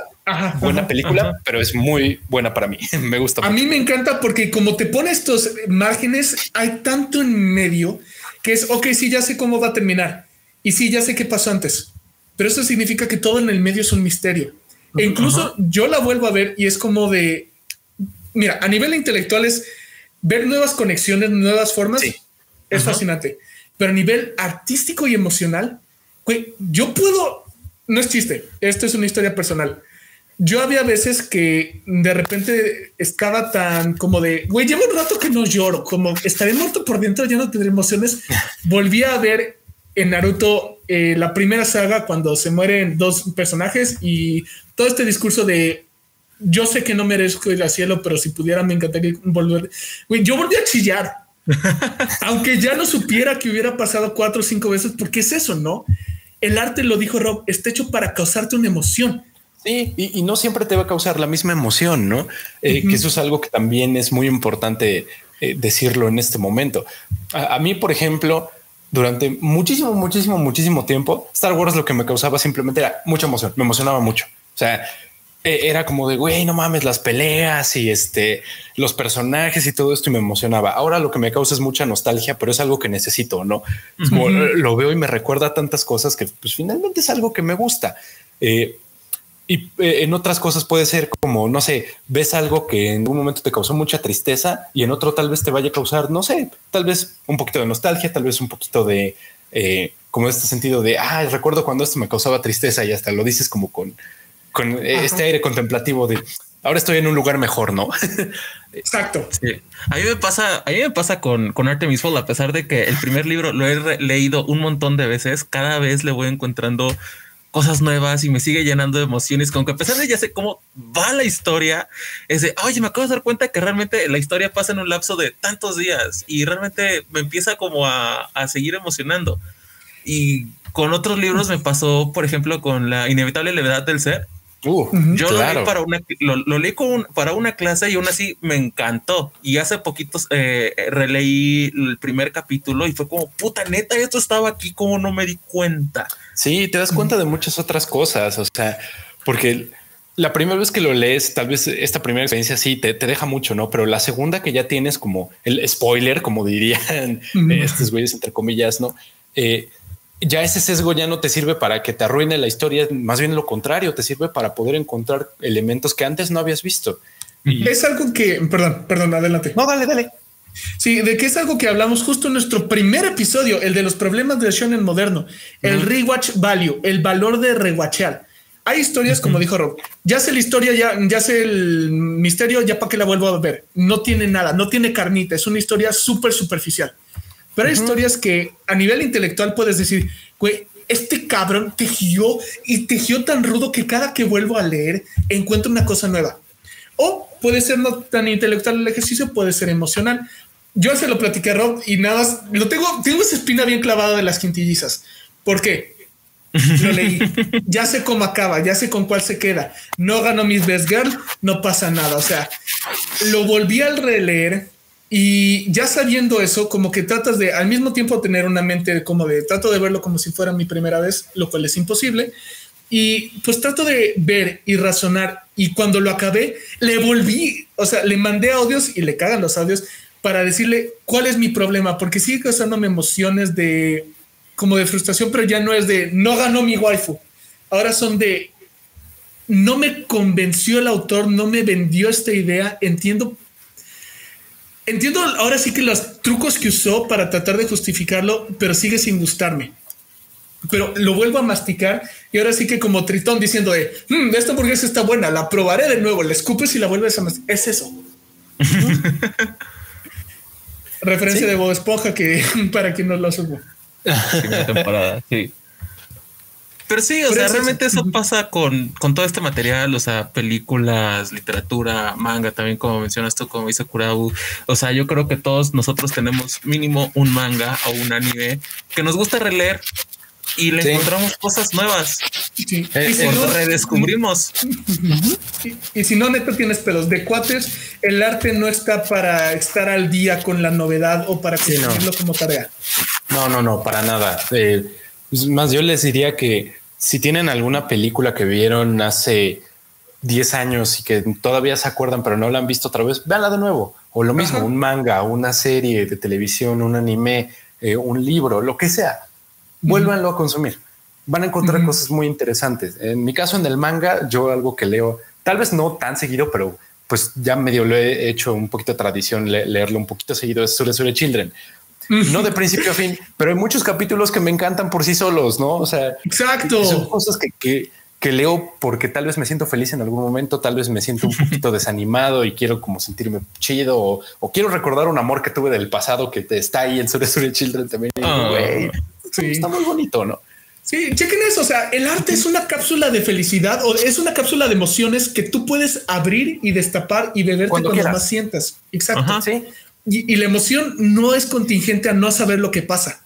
buena película, pero es muy buena para mí. me gusta. A mí me encanta porque como te pone estos márgenes, hay tanto en medio que es, ok, sí, ya sé cómo va a terminar. Y sí, ya sé qué pasó antes. Pero eso significa que todo en el medio es un misterio e incluso yo la vuelvo a ver y es como de, mira, a nivel intelectual es ver nuevas conexiones, nuevas formas, es fascinante. Pero a nivel artístico y emocional, yo puedo, no es chiste, esto es una historia personal. Yo había veces que de repente estaba tan como de, güey, llevo un rato que no lloro, como estaré muerto por dentro, ya no tendré emociones. Volví a ver en Naruto eh, la primera saga cuando se mueren dos personajes y todo este discurso de yo sé que no merezco ir al cielo, pero si pudiera me encantaría volver. yo volví a chillar, aunque ya no supiera que hubiera pasado cuatro o cinco veces, porque es eso, ¿no? El arte, lo dijo Rob, está hecho para causarte una emoción. Sí, y, no siempre te va a causar la misma emoción, ¿no? Eh, que eso es algo que también es muy importante eh, decirlo en este momento. A, a mí, por ejemplo, durante muchísimo, muchísimo, muchísimo tiempo, Star Wars lo que me causaba simplemente era mucha emoción, me emocionaba mucho. O sea, e, era como de, güey, no mames, las peleas y este, los personajes y todo esto y me emocionaba. Ahora lo que me causa es mucha nostalgia, pero es algo que necesito, ¿no? lo veo y me recuerda tantas cosas que pues finalmente es algo que me gusta. Eh, y eh, en otras cosas puede ser como, no sé, ves algo que en un momento te causó mucha tristeza y en otro tal vez te vaya a causar, no sé, tal vez un poquito de nostalgia, tal vez un poquito de, eh, como este sentido de, ah, recuerdo cuando esto me causaba tristeza y hasta lo dices como con, con este aire contemplativo de ahora estoy en un lugar mejor, ¿no? Exacto. Sí. A mí me pasa, a mí me pasa con, con Artemis Fowl, a pesar de que el primer libro lo he leído un montón de veces, cada vez le voy encontrando cosas nuevas y me sigue llenando de emociones, como que a pesar de ya sé cómo va la historia, es de, oye, me acabo de dar cuenta que realmente la historia pasa en un lapso de tantos días y realmente me empieza como a, a seguir emocionando. Y con otros libros me pasó, por ejemplo, con la inevitable levedad del ser, Uh, yo lo leí para una, lo, leí para una clase y aún así me encantó. Y hace poquitos eh, releí el primer capítulo y fue como puta neta, esto estaba aquí, como no me di cuenta. Sí, te das cuenta de muchas otras cosas. O sea, porque la primera vez que lo lees, tal vez esta primera experiencia sí te, te deja mucho, no? Pero la segunda que ya tienes como el spoiler, como dirían estos güeyes, entre comillas, no? Eh, ya ese sesgo ya no te sirve para que te arruine la historia, más bien lo contrario, te sirve para poder encontrar elementos que antes no habías visto. Es algo que, perdón, perdón, adelante. No, dale, dale. Sí, de que es algo que hablamos justo en nuestro primer episodio, el de los problemas del shonen moderno, el rewatch value, el valor de rewatchear. Hay historias, como dijo Rob, ya sé la historia, ya, ya sé el misterio, ya para qué la vuelvo a ver. No tiene nada, no tiene carnita, es una historia súper superficial. Pero hay historias que a nivel intelectual puedes decir, güey, este cabrón tejió y tejió tan rudo que cada que vuelvo a leer encuentro una cosa nueva. O puede ser no tan intelectual el ejercicio, puede ser emocional. Yo se lo platiqué a Rob y nada más lo tengo, tengo esa espina bien clavada de las quintillizas. ¿Por qué? Lo leí. Ya sé cómo acaba, ya sé con cuál se queda. No ganó mis Best Girl, no pasa nada. O sea, lo volví al releer y ya sabiendo eso, como que tratas de al mismo tiempo tener una mente como de trato de verlo como si fuera mi primera vez, lo cual es imposible. Y pues trato de ver y razonar. Y cuando lo acabé, le volví, o sea, le mandé audios y le cagan los audios para decirle cuál es mi problema, porque sigue causándome emociones de como de frustración, pero ya no es de no ganó mi waifu. Ahora son de no me convenció el autor, no me vendió esta idea. Entiendo Entiendo ahora sí que los trucos que usó para tratar de justificarlo, pero sigue sin gustarme. Pero lo vuelvo a masticar y ahora sí que como tritón diciendo de mm, esta hamburguesa está buena, la probaré de nuevo, la escupes y la vuelves a masticar. Es eso. Referencia de Bob Esponja que para quien no lo supo. temporada, sí. Pero sí, o sea, realmente eso pasa con, con, todo este material, o sea, películas, literatura, manga, también como mencionas tú, como dice Kurabu. O sea, yo creo que todos nosotros tenemos mínimo un manga o un anime que nos gusta releer y le encontramos cosas nuevas. Sí. Eh, y si no, redescubrimos. Y, si no, neto, tienes pelos de cuates, el arte no está para estar al día con la novedad o para conseguirlo como tarea. No, no, no, para nada. Eh, más, yo les diría que si tienen alguna película que vieron hace 10 años y que todavía se acuerdan, pero no la han visto otra vez, véanla de nuevo. O lo mismo, un manga, una serie de televisión, un anime, eh, un libro, lo que sea vuélvanlo a consumir. Van a encontrar cosas muy interesantes. En mi caso, en el manga, yo algo que leo, tal vez no tan seguido, pero pues ya medio lo he hecho un poquito de tradición leerlo un poquito seguido, es Sure Sure Children. No de principio a fin, pero hay muchos capítulos que me encantan por sí solos, ¿no? O sea, exacto. Son cosas que, que, que leo porque tal vez me siento feliz en algún momento, tal vez me siento un poquito desanimado y quiero como sentirme chido o, quiero recordar un amor que tuve del pasado que está ahí en Sure Sure Children también. Ah. Está muy bonito, ¿no? Sí, chequen eso. O sea, el arte es una cápsula de felicidad o es una cápsula de emociones que tú puedes abrir y destapar y beberte cuando, más sientas. Exacto. sí. y, la emoción no es contingente a no saber lo que pasa.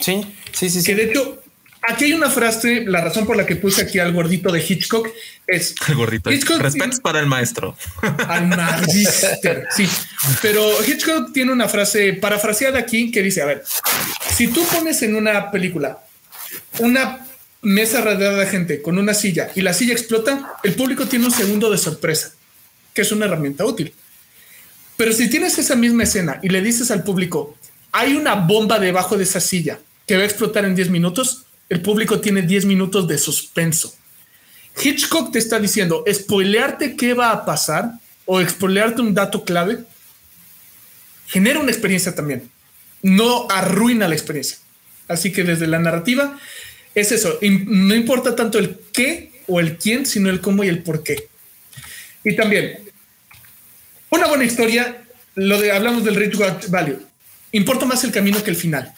Sí, sí, sí. Que de hecho, Aquí hay una frase, la razón por la que puse aquí al gordito de Hitchcock es... El gordito. Hitchcock Respetos para el maestro. Al magister, sí. Pero Hitchcock tiene una frase parafraseada aquí que dice, a ver, si tú pones en una película una mesa rodeada de gente con una silla y la silla explota, el público tiene un segundo de sorpresa, que es una herramienta útil. Pero si tienes esa misma escena y le dices al público, hay una bomba debajo de esa silla que va a explotar en 10 minutos, el público tiene 10 minutos de suspenso. Hitchcock te está diciendo, spoilearte qué va a pasar o spoilearte un dato clave genera una experiencia también. No arruina la experiencia. Así que desde la narrativa es eso. No importa tanto el qué o el quién, sino el cómo y el por qué. Y también, una buena historia, lo de hablamos del rich value. Importa más el camino que el final.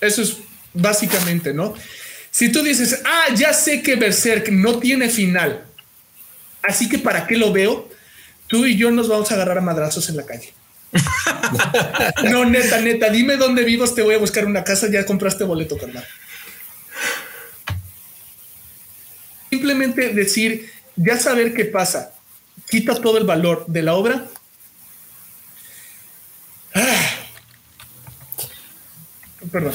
Eso es básicamente, ¿no? Si tú dices, ah, ya sé que Berserk no tiene final, así que ¿para qué lo veo? Tú y yo nos vamos a agarrar a madrazos en la calle. no, neta, neta, dime dónde vivas, te voy a buscar una casa, ya compraste boleto, carnal. Simplemente decir, ya saber qué pasa, quita todo el valor de la obra. Perdón.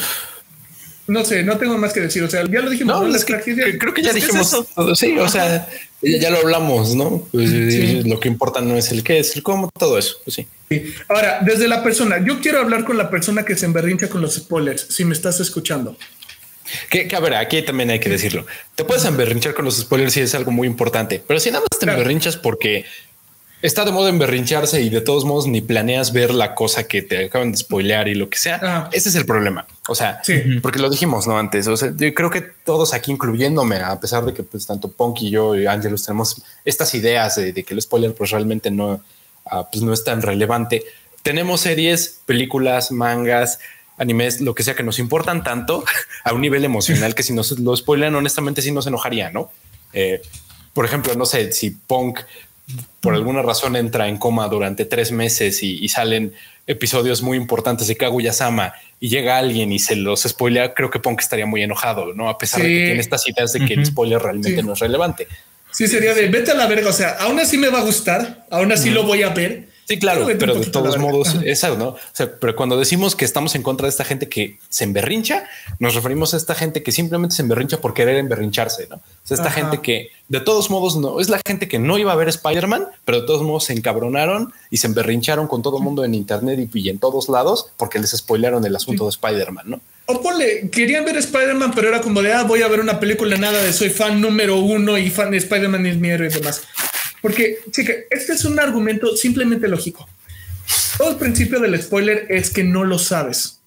No sé, no tengo más que decir. O sea, ya lo dijimos. creo que ya dijimos todo. Sí, o sea, ya lo hablamos, ¿no? Pues, lo que importa no es el qué, es el cómo, todo eso. Pues sí. Ahora, desde la persona, yo quiero hablar con la persona que se emberrincha con los spoilers, si me estás escuchando. Que, a ver, aquí también hay que decirlo. Te puedes emberrinchar con los spoilers si es algo muy importante, pero si nada más te emberrinchas porque está de moda emberrincharse y de todos modos ni planeas ver la cosa que te acaban de spoilear y lo que sea. Ah. Ese es el problema. O sea, porque lo dijimos no antes. O sea, yo creo que todos aquí, incluyéndome, a pesar de que pues, tanto Punk y yo y Angelus tenemos estas ideas de, que el spoiler pues realmente no, ah, pues, no es tan relevante. Tenemos series, películas, mangas, animes, lo que sea que nos importan tanto a un nivel emocional que si nos lo spoilan, honestamente sí nos enojaría, ¿no? Eh, por ejemplo, no sé si Punk por alguna razón entra en coma durante tres meses y, salen episodios muy importantes de Kaguya-sama y llega alguien y se los spoilea, creo que Punk estaría muy enojado, ¿no? A pesar de que tiene estas ideas de que el spoiler realmente no es relevante. Sí, sería de vete a la verga. O sea, aún así me va a gustar, aún así lo voy a ver, Sí, claro, pero de todos modos, eso, ¿no? O sea, pero cuando decimos que estamos en contra de esta gente que se emberrincha, nos referimos a esta gente que simplemente se emberrincha por querer emberrincharse, ¿no? O sea, esta gente que de todos modos no es la gente que no iba a ver Spider-Man, pero de todos modos se encabronaron y se emberrincharon con todo el mundo en internet y, en todos lados porque les spoilearon el asunto de Spider-Man, ¿no? O ponle, querían ver Spider-Man, pero era como de, ah, voy a ver una película nada de soy fan número uno y fan de Spider-Man es mi héroe y demás. Porque, chica, este es un argumento simplemente lógico. Todo el principio del spoiler es que no lo sabes.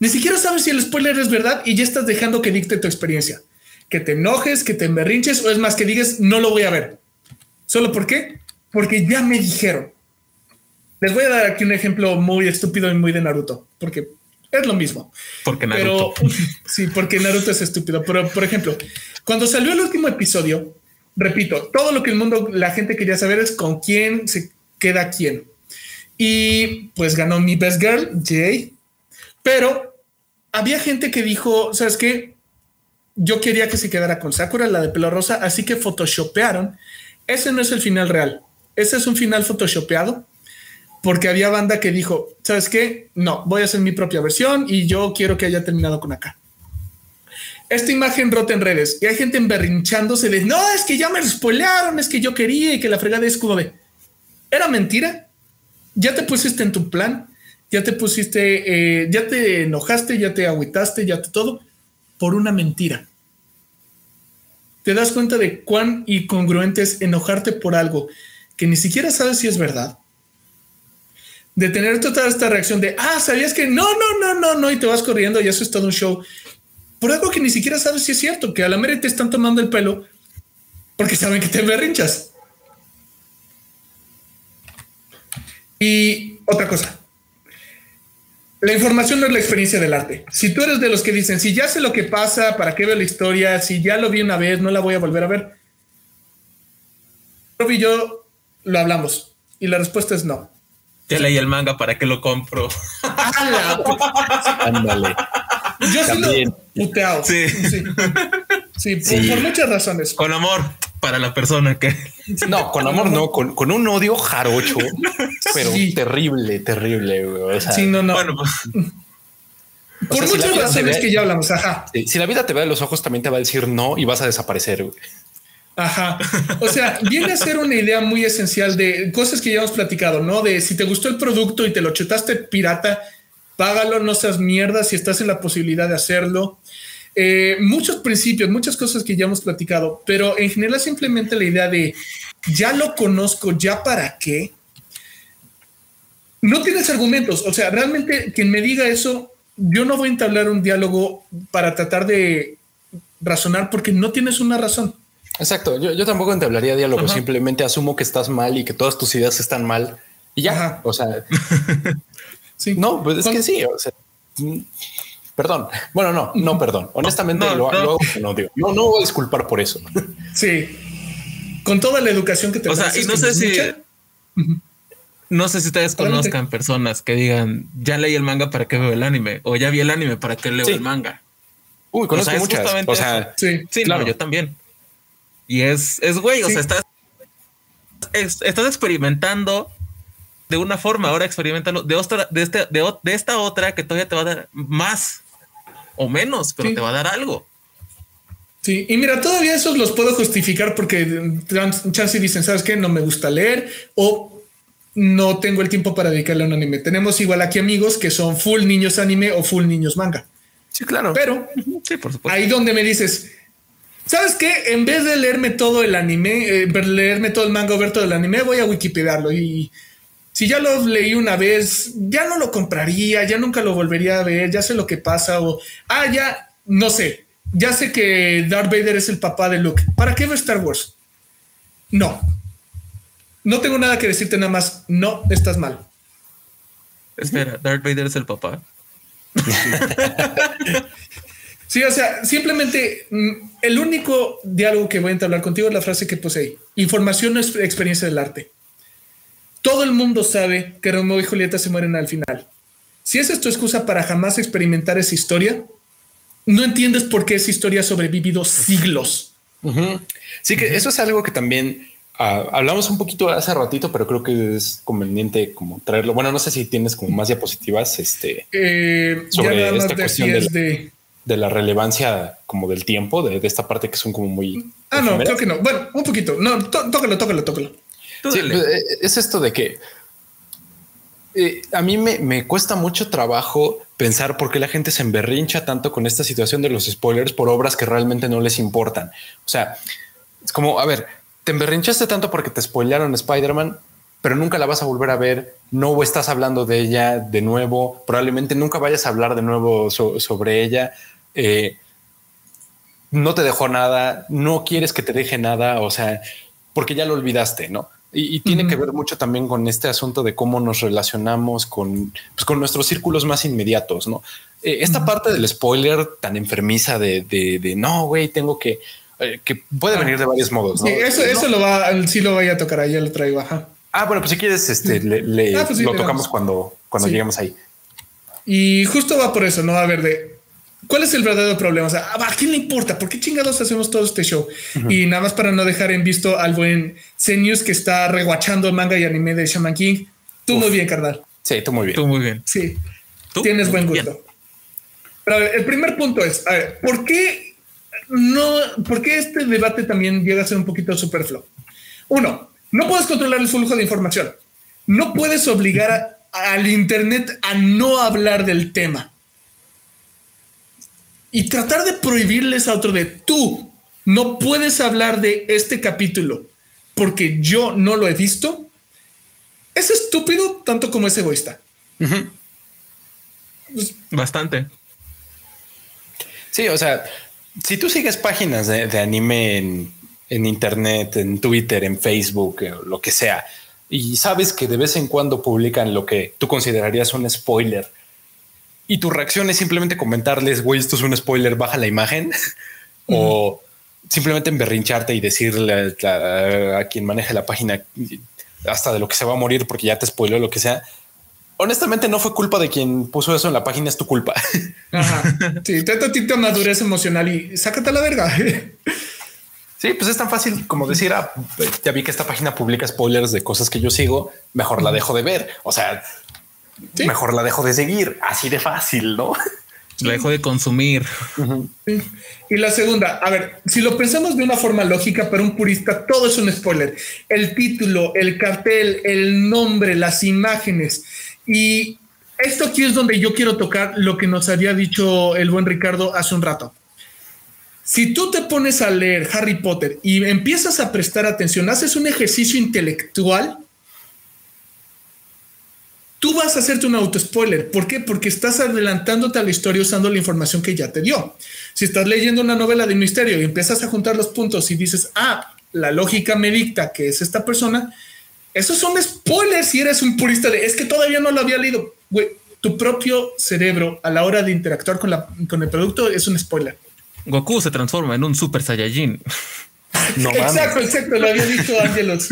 Ni siquiera sabes si el spoiler es verdad y ya estás dejando que dicte tu experiencia. Que te enojes, que te emberrinches o es más que digas no lo voy a ver. ¿Solo por qué? Porque ya me dijeron. Les voy a dar aquí un ejemplo muy estúpido y muy de Naruto, porque es lo mismo. Porque Naruto. sí, porque Naruto es estúpido. Pero, por ejemplo, cuando salió el último episodio, repito, todo lo que el mundo, la gente quería saber es con quién se queda quién. Y pues ganó mi best girl, Jay. Pero había gente que dijo, ¿sabes qué? Yo quería que se quedara con Sakura, la de pelo rosa, así que photoshopearon. Ese no es el final real. Ese es un final photoshopeado porque había banda que dijo, ¿sabes qué? No, voy a hacer mi propia versión y yo quiero que haya terminado con acá. Esta imagen rota en redes y hay gente emberrinchándose de, no, es que ya me spoilearon, es que yo quería y que la fregada es como de, ¿era mentira? ¿Ya te pusiste en tu plan? ¿Ya te pusiste, eh, ya te enojaste, ya te agüitaste, ya te todo? Por una mentira. Te das cuenta de cuán incongruente es enojarte por algo que ni siquiera sabes si es verdad de tener toda esta reacción de, ah, sabías que no, no, no, no, no, y te vas corriendo y eso es todo un show. Por algo que ni siquiera sabes si es cierto, que a la mera te están tomando el pelo porque saben que te berrinchas. Y otra cosa, la información no es la experiencia del arte. Si tú eres de los que dicen, si ya sé lo que pasa, ¿para qué veo la historia? Si ya lo vi una vez, no la voy a volver a ver. Rob y yo lo hablamos y la respuesta es no. Ya leí el manga, ¿para qué lo compro? Ándale. Yo sí lo puteado. Sí. Sí, Por, muchas razones. Con amor para la persona que. No, con amor no, con, con un odio jarocho, pero terrible, terrible. O sea, sí, no, no. Bueno, pues. Por muchas razones que ya hablamos, ajá. si la vida te ve a los ojos, también te va a decir no y vas a desaparecer. Ajá. O sea, viene a ser una idea muy esencial de cosas que ya hemos platicado, ¿no? De si te gustó el producto y te lo chetaste pirata, págalo, no seas mierda si estás en la posibilidad de hacerlo. Eh, muchos principios, muchas cosas que ya hemos platicado, pero en general simplemente la idea de ya lo conozco, ya para qué. No tienes argumentos. O sea, realmente quien me diga eso, yo no voy a entablar un diálogo para tratar de razonar porque no tienes una razón. Exacto, yo, yo tampoco te hablaría diálogo, simplemente asumo que estás mal y que todas tus ideas están mal y ya, o sea, sí. no, pues es que sí, o sea, perdón, bueno, no, no, perdón, honestamente no, lo, hago, no, digo, no, no voy a disculpar por eso. Sí, con toda la educación que te O sea, y no sé si... No sé si ustedes conozcan personas que digan, ya leí el manga para qué veo el anime, o ya vi el anime para qué leo el manga. Uy, conozco muchas. O sea, sí, sí claro, yo también. Y es, es güey, o sea, estás, estás experimentando de una forma, ahora experimentalo de, otra, de, este, de, esta otra que todavía te va a dar más o menos, pero te va a dar algo. Sí, y mira, todavía esos los puedo justificar porque chance dicen, ¿sabes qué? No me gusta leer o no tengo el tiempo para dedicarle a un anime. Tenemos igual aquí amigos que son full niños anime o full niños manga. Sí, claro. Pero sí, por supuesto. ahí donde me dices, ¿Sabes qué? En vez de leerme todo el anime, eh, leerme todo el manga o ver todo el anime, voy a Wikipediarlo y si ya lo leí una vez, ya no lo compraría, ya nunca lo volvería a ver, ya sé lo que pasa o, ah, ya, no sé, ya sé que Darth Vader es el papá de Luke. ¿Para qué ver Star Wars? No. No tengo nada que decirte nada más. No, estás mal. Espera, Darth Vader es el papá. Sí, o sea, simplemente mm, el único diálogo que voy a entablar contigo es la frase que poseí. Información no es experiencia del arte. Todo el mundo sabe que Romeo y Julieta se mueren al final. Si esa es tu excusa para jamás experimentar esa historia, no entiendes por qué esa historia ha sobrevivido siglos. Sí, que eso es algo que también ah, hablamos un poquito hace ratito, pero creo que es conveniente como traerlo. Bueno, no sé si tienes como más diapositivas este, eh, sobre esta cuestión de, de la relevancia como del tiempo, de, esta parte que son como muy... Ah, no, creo que no. Bueno, un poquito. No, tócalo, tócalo, tócalo. Sí, pues, eh, es esto de que eh, a mí me, me, cuesta mucho trabajo pensar por qué la gente se emberrincha tanto con esta situación de los spoilers por obras que realmente no les importan. O sea, es como, a ver, te emberrinchaste tanto porque te spoilearon Spider-Man, pero nunca la vas a volver a ver, no estás hablando de ella de nuevo, probablemente nunca vayas a hablar de nuevo sobre ella. Eh, no te dejó nada, no quieres que te deje nada, o sea, porque ya lo olvidaste, ¿no? Y, tiene que ver mucho también con este asunto de cómo nos relacionamos con, pues, con nuestros círculos más inmediatos, ¿no? Eh, esta parte del spoiler tan enfermiza de, no, güey, tengo que, eh, que puede ah. venir de varios modos. ¿no? Sí, eso, eso lo va, sí lo vaya a tocar ahí, lo traigo, ajá. Ah, bueno, pues si quieres, este, le, ah, pues lo tocamos cuando, cuando lleguemos ahí. Y justo va por eso, no a haber de cuál es el verdadero problema. O sea, ¿a quién le importa? ¿Por qué chingados hacemos todo este show? Y nada más para no dejar en visto al buen C-News que está reguachando manga y anime de Shaman King. Tú muy bien, carnal. Sí, tú muy bien. Tú muy bien. Sí. Tienes buen gusto. Pero el primer punto es, a ver, ¿por qué no, por qué este debate también llega a ser un poquito superfluo? Uno, no puedes controlar el flujo de información. No puedes obligar al Internet a no hablar del tema. Y tratar de prohibirles a otro de tú no puedes hablar de este capítulo porque yo no lo he visto. Es estúpido tanto como es egoísta. Pues, Bastante. Sí, o sea, si tú sigues páginas de, anime en, en, internet, en Twitter, en Facebook, eh, lo que sea, y sabes que de vez en cuando publican lo que tú considerarías un spoiler, y tu reacción es simplemente comentarles, güey, esto es un spoiler, baja la imagen, o simplemente emberrincharte y decirle a, quien maneja la página hasta de lo que se va a morir porque ya te spoiló lo que sea honestamente no fue culpa de quien puso eso en la página, es tu culpa. Ajá. Sí, trata tanta madurez emocional y sácate a la verga. Sí, pues es tan fácil como decir, ah, ya vi que esta página publica spoilers de cosas que yo sigo, mejor la dejo de ver. O sea, mejor la dejo de seguir. Así de fácil, ¿no? La dejo de consumir. Y la segunda, a ver, si lo pensamos de una forma lógica para un purista, todo es un spoiler. El título, el cartel, el nombre, las imágenes, y esto aquí es donde yo quiero tocar lo que nos había dicho el buen Ricardo hace un rato. Si tú te pones a leer Harry Potter y empiezas a prestar atención, haces un ejercicio intelectual, tú vas a hacerte un auto-spoiler. ¿Por qué? Porque estás adelantándote a la historia usando la información que ya te dio. Si estás leyendo una novela de misterio y empiezas a juntar los puntos y dices, ah, la lógica me dicta que es esta persona, esos son spoilers si eres un purista de es que todavía no lo había leído. Güey, tu propio cerebro a la hora de interactuar con, la, con el producto es un spoiler. Goku se transforma en un Super Saiyajin. No exacto, exacto, lo había dicho Ángelos.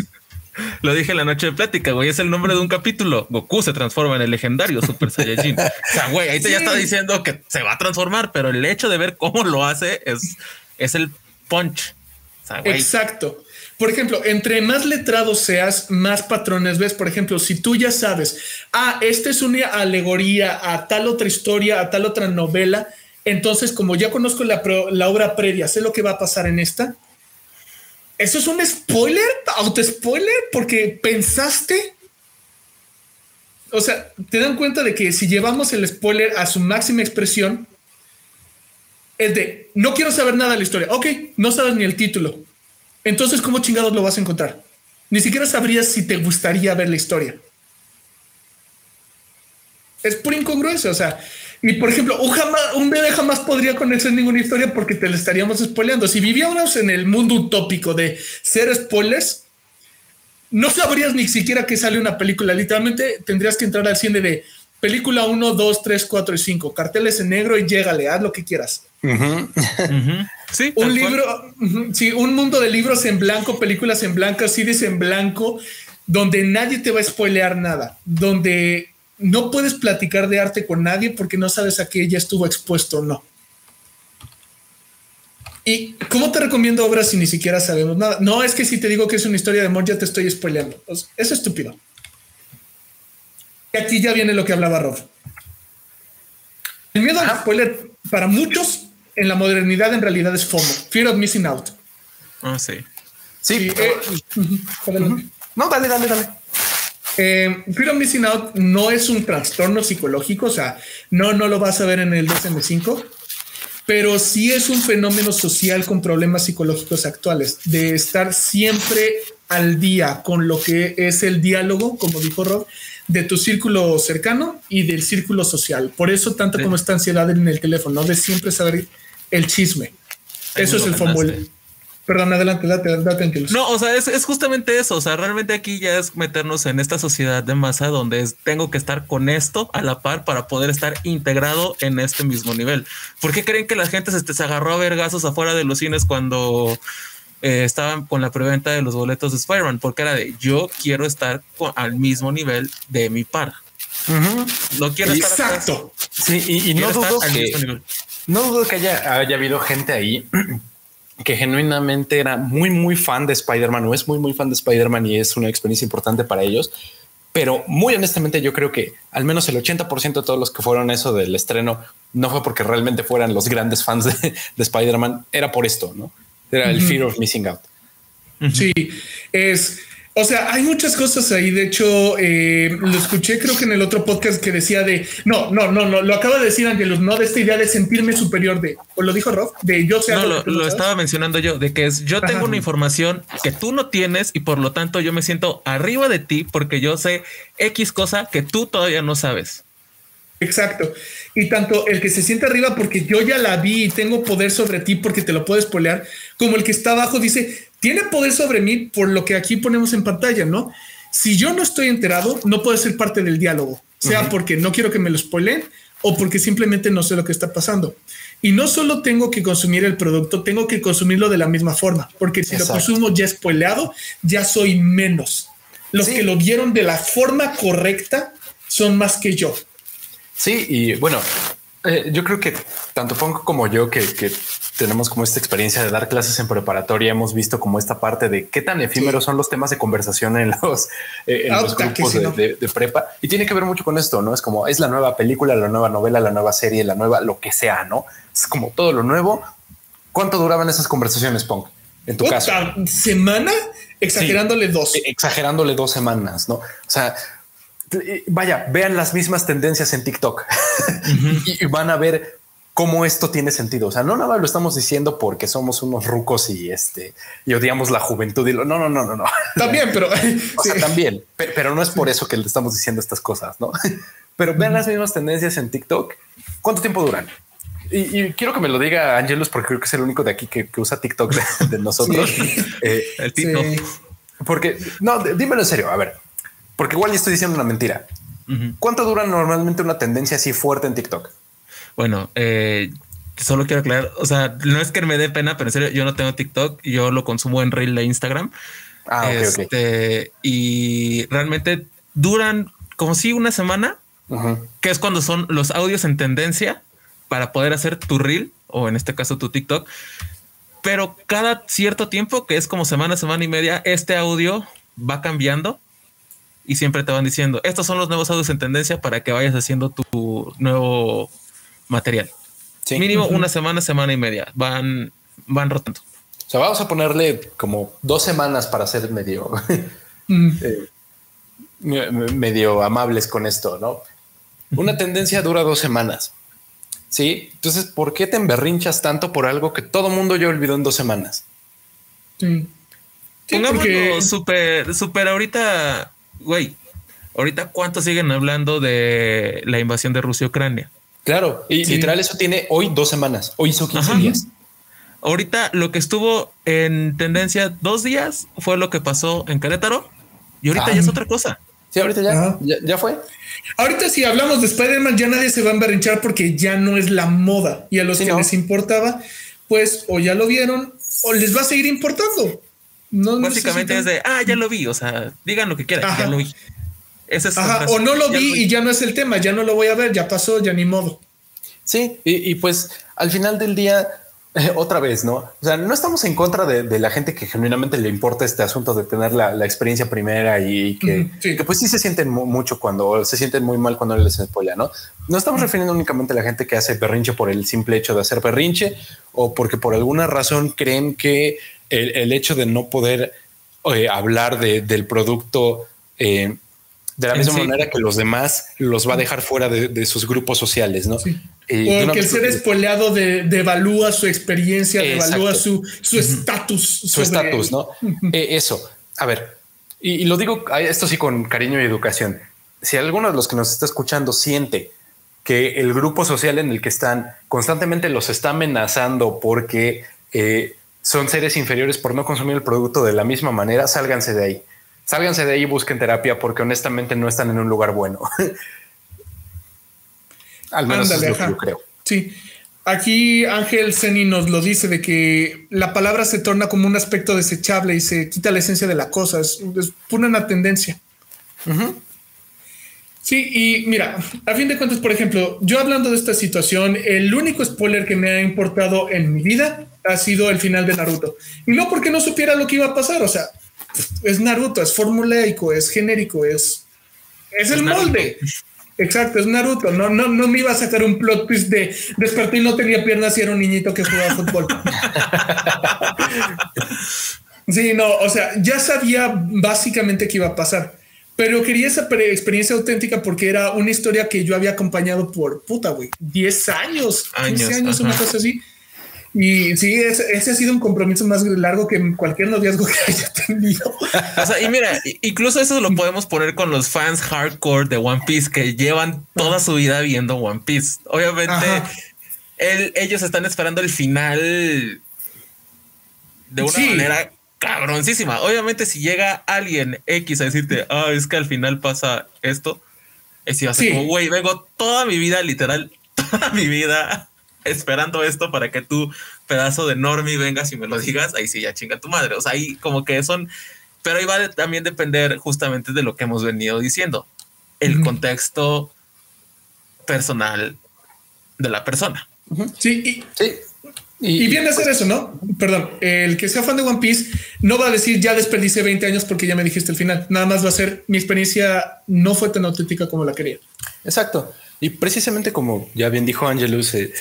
Lo dije en la noche de plática, güey. Es el nombre de un capítulo. Goku se transforma en el legendario Super Saiyajin. o sea, güey, ahí te ya está diciendo que se va a transformar, pero el hecho de ver cómo lo hace es, es el punch. Exacto. Por ejemplo, entre más letrado seas, más patrones ves. Por ejemplo, si tú ya sabes, ah, esta es una alegoría a tal otra historia, a tal otra novela, entonces como ya conozco la, obra previa, sé lo que va a pasar en esta. Eso es un spoiler, auto spoiler, porque pensaste. O sea, te dan cuenta de que si llevamos el spoiler a su máxima expresión, es de no quiero saber nada de la historia. Ok, no sabes ni el título entonces, ¿cómo chingados lo vas a encontrar? Ni siquiera sabrías si te gustaría ver la historia. Es pura incongruencia, o sea, y por ejemplo, un, un bebé jamás podría conocer ninguna historia porque te la estaríamos spoileando. Si viviéramos en el mundo utópico de ser spoilers, no sabrías ni siquiera que sale una película. Literalmente tendrías que entrar al cine de película 1, 2, 3, 4 y 5, carteles en negro y llégale, haz lo que quieras. Sí, un libro, sí, un mundo de libros en blanco, películas en blanco, CDs en blanco, donde nadie te va a spoilear nada, donde no puedes platicar de arte con nadie porque no sabes a qué ella estuvo expuesto o no. ¿Y cómo te recomiendo obras si ni siquiera sabemos nada? No es que si te digo que es una historia de amor ya te estoy spoileando. Pues, es estúpido. Y aquí ya viene lo que hablaba Rob. El miedo al spoiler para muchos en la modernidad en realidad es FOMO, Fear of Missing Out. Ah, sí. Sí. Eh, no, dale, dale, dale. Eh, Fear of Missing Out no es un trastorno psicológico, o sea, no, no lo vas a ver en el DSM5, pero sí es un fenómeno social con problemas psicológicos actuales, de estar siempre al día con lo que es el diálogo, como dijo Rob, de tu círculo cercano y del círculo social. Por eso tanto como esta ansiedad en el teléfono, de siempre saber el chisme. eso es el fórmula. Perdón, adelante, date, date, No, o sea, es, justamente eso. O sea, realmente aquí ya es meternos en esta sociedad de masa donde tengo que estar con esto a la par para poder estar integrado en este mismo nivel. ¿Por qué creen que la gente se, se agarró a ver gasos afuera de los cines cuando eh, estaban con la preventa de los boletos de Spider-Man? Porque era de yo quiero estar al mismo nivel de mi par. No quiero Exacto. Sí, y, no dudo que no dudo que haya, haya habido gente ahí que genuinamente era muy, muy fan de Spider-Man o es muy, muy fan de Spider-Man y es una experiencia importante para ellos. Pero muy honestamente, yo creo que al menos el 80% de todos los que fueron eso del estreno no fue porque realmente fueran los grandes fans de, Spider-Man, era por esto, no era el fear of missing out. Sí, es o sea, hay muchas cosas ahí. De hecho, eh, lo escuché creo que en el otro podcast que decía de no, no, no, no, lo acaba de decir Angelus, no de esta idea de sentirme superior de, o lo dijo Rob, de yo sé. No, lo, estaba mencionando yo, de que es yo tengo una información que tú no tienes y por lo tanto yo me siento arriba de ti porque yo sé X cosa que tú todavía no sabes. Exacto. Y tanto el que se siente arriba porque yo ya la vi y tengo poder sobre ti porque te lo puedes polear, como el que está abajo dice, tiene poder sobre mí por lo que aquí ponemos en pantalla, ¿no? Si yo no estoy enterado, no puedo ser parte del diálogo, sea porque no quiero que me lo spoilen o porque simplemente no sé lo que está pasando. Y no solo tengo que consumir el producto, tengo que consumirlo de la misma forma, porque si lo consumo ya spoileado, ya soy menos. Los que lo vieron de la forma correcta son más que yo. Sí, y bueno, eh, yo creo que tanto Punk como yo, que, tenemos como esta experiencia de dar clases en preparatoria, hemos visto como esta parte de qué tan efímeros son los temas de conversación en los, eh, ah, grupos de, prepa. Y tiene que ver mucho con esto, ¿no? Es como es la nueva película, la nueva novela, la nueva serie, la nueva, lo que sea, ¿no? Es como todo lo nuevo. ¿Cuánto duraban esas conversaciones, Punk? En tu caso. ¿Semana? Exagerándole dos. Exagerándole dos semanas, ¿no? O sea, vaya, vean las mismas tendencias en TikTok y, van a ver cómo esto tiene sentido. O sea, no nada más lo estamos diciendo porque somos unos rucos y este y odiamos la juventud y lo no, no, no, no, no. También, pero o sea, también, pero, no es por eso que le estamos diciendo estas cosas, no? Pero vean las mismas tendencias en TikTok. ¿Cuánto tiempo duran? Y, quiero que me lo diga Angelus, porque creo que es el único de aquí que, usa TikTok de, nosotros. Eh, el TikTok. Porque no, dímelo en serio. A ver, porque igual estoy diciendo una mentira. ¿Cuánto dura normalmente una tendencia así fuerte en TikTok? Bueno, eh, solo quiero aclarar, o sea, no es que me dé pena, pero en serio, yo no tengo TikTok, yo lo consumo en Reel de Instagram. Ah, este, Y realmente duran como si una semana, que es cuando son los audios en tendencia para poder hacer tu Reel o en este caso tu TikTok. Pero cada cierto tiempo, que es como semana, semana y media, este audio va cambiando y siempre te van diciendo, estos son los nuevos audios en tendencia para que vayas haciendo tu nuevo material. Mínimo una semana, semana y media. Van, van rotando. O sea, vamos a ponerle como dos semanas para ser medio, mm. eh, medio amables con esto, ¿no? Una tendencia dura dos semanas. Sí. Entonces, ¿por qué te emberrinchas tanto por algo que todo mundo ya olvidó en dos semanas? Sí. Pongámoslo súper, súper ahorita güey, ahorita cuánto siguen hablando de la invasión de Rusia a Ucrania. Claro, y literal eso tiene hoy dos semanas, hoy hizo 15 días. Ahorita lo que estuvo en tendencia dos días fue lo que pasó en Querétaro y ahorita ya es otra cosa. Sí, ahorita ya, ya, fue. Ahorita si hablamos de Spider-Man ya nadie se va a emberrinchar porque ya no es la moda y a los que les importaba, pues o ya lo vieron o les va a seguir importando. Básicamente es de, ah, ya lo vi, o sea, digan lo que quieran, ya lo vi. Es o no lo vi y ya no es el tema, ya no lo voy a ver, ya pasó, ya ni modo. Sí, y, pues al final del día, otra vez, ¿no? O sea, no estamos en contra de, la gente que genuinamente le importa este asunto de tener la, experiencia primera y que, pues sí se sienten mucho cuando se sienten muy mal cuando les spoila, ¿no? No estamos refiriendo únicamente a la gente que hace berrinche por el simple hecho de hacer berrinche o porque por alguna razón creen que el, hecho de no poder eh, hablar del producto eh, de la misma manera que los demás los va a dejar fuera de, sus grupos sociales, ¿no? Eh, Porque el ser espoleado devalúa su experiencia, devalúa su estatus. Su estatus, ¿no? eso. A ver, y, lo digo esto sí con cariño y educación. Si alguno de los que nos está escuchando siente que el grupo social en el que están constantemente los está amenazando porque son seres inferiores por no consumir el producto de la misma manera, sálganse de ahí. Sálganse de ahí y busquen terapia porque honestamente no están en un lugar bueno. Al menos es lo que yo creo. Sí. Aquí Ángel Seni nos lo dice de que la palabra se torna como un aspecto desechable y se quita la esencia de la cosa. Es, una tendencia. Sí, y mira, a fin de cuentas, por ejemplo, yo hablando de esta situación, el único spoiler que me ha importado en mi vida ha sido el final de Naruto. Y no porque no supiera lo que iba a pasar, o sea, es Naruto, es formulaico, es genérico, es, es el molde. Exacto, es Naruto. No, no, no me iba a sacar un plot twist de desperté y no tenía piernas y era un niñito que jugaba fútbol. sí, no, o sea, ya sabía básicamente qué iba a pasar, pero quería esa experiencia auténtica porque era una historia que yo había acompañado por puta, güey, 10 años, 15 años, una cosa así. Y sí, ese, ha sido un compromiso más largo que cualquier noviazgo que haya tenido. O sea, y mira, incluso eso lo podemos poner con los fans hardcore de One Piece que llevan toda su vida viendo One Piece. Obviamente, ellos están esperando el final de una manera cabroncísima. Obviamente, si llega alguien X a decirte, ah, es que al final pasa esto, es va a ser como, güey, vengo toda mi vida, literal, toda mi vida esperando esto para que tú, pedazo de normie, vengas y me lo digas, ahí sí ya chinga tu madre. O sea, ahí como que son, pero ahí va a también depender justamente de lo que hemos venido diciendo, el contexto personal de la persona. Sí, y, sí. Y, viene a ser eso, ¿no? Perdón, el que sea fan de One Piece no va a decir ya desperdicié 20 años porque ya me dijiste el final. Nada más va a ser mi experiencia no fue tan auténtica como la quería. Exacto. Y precisamente como ya bien dijo Angelus, eh,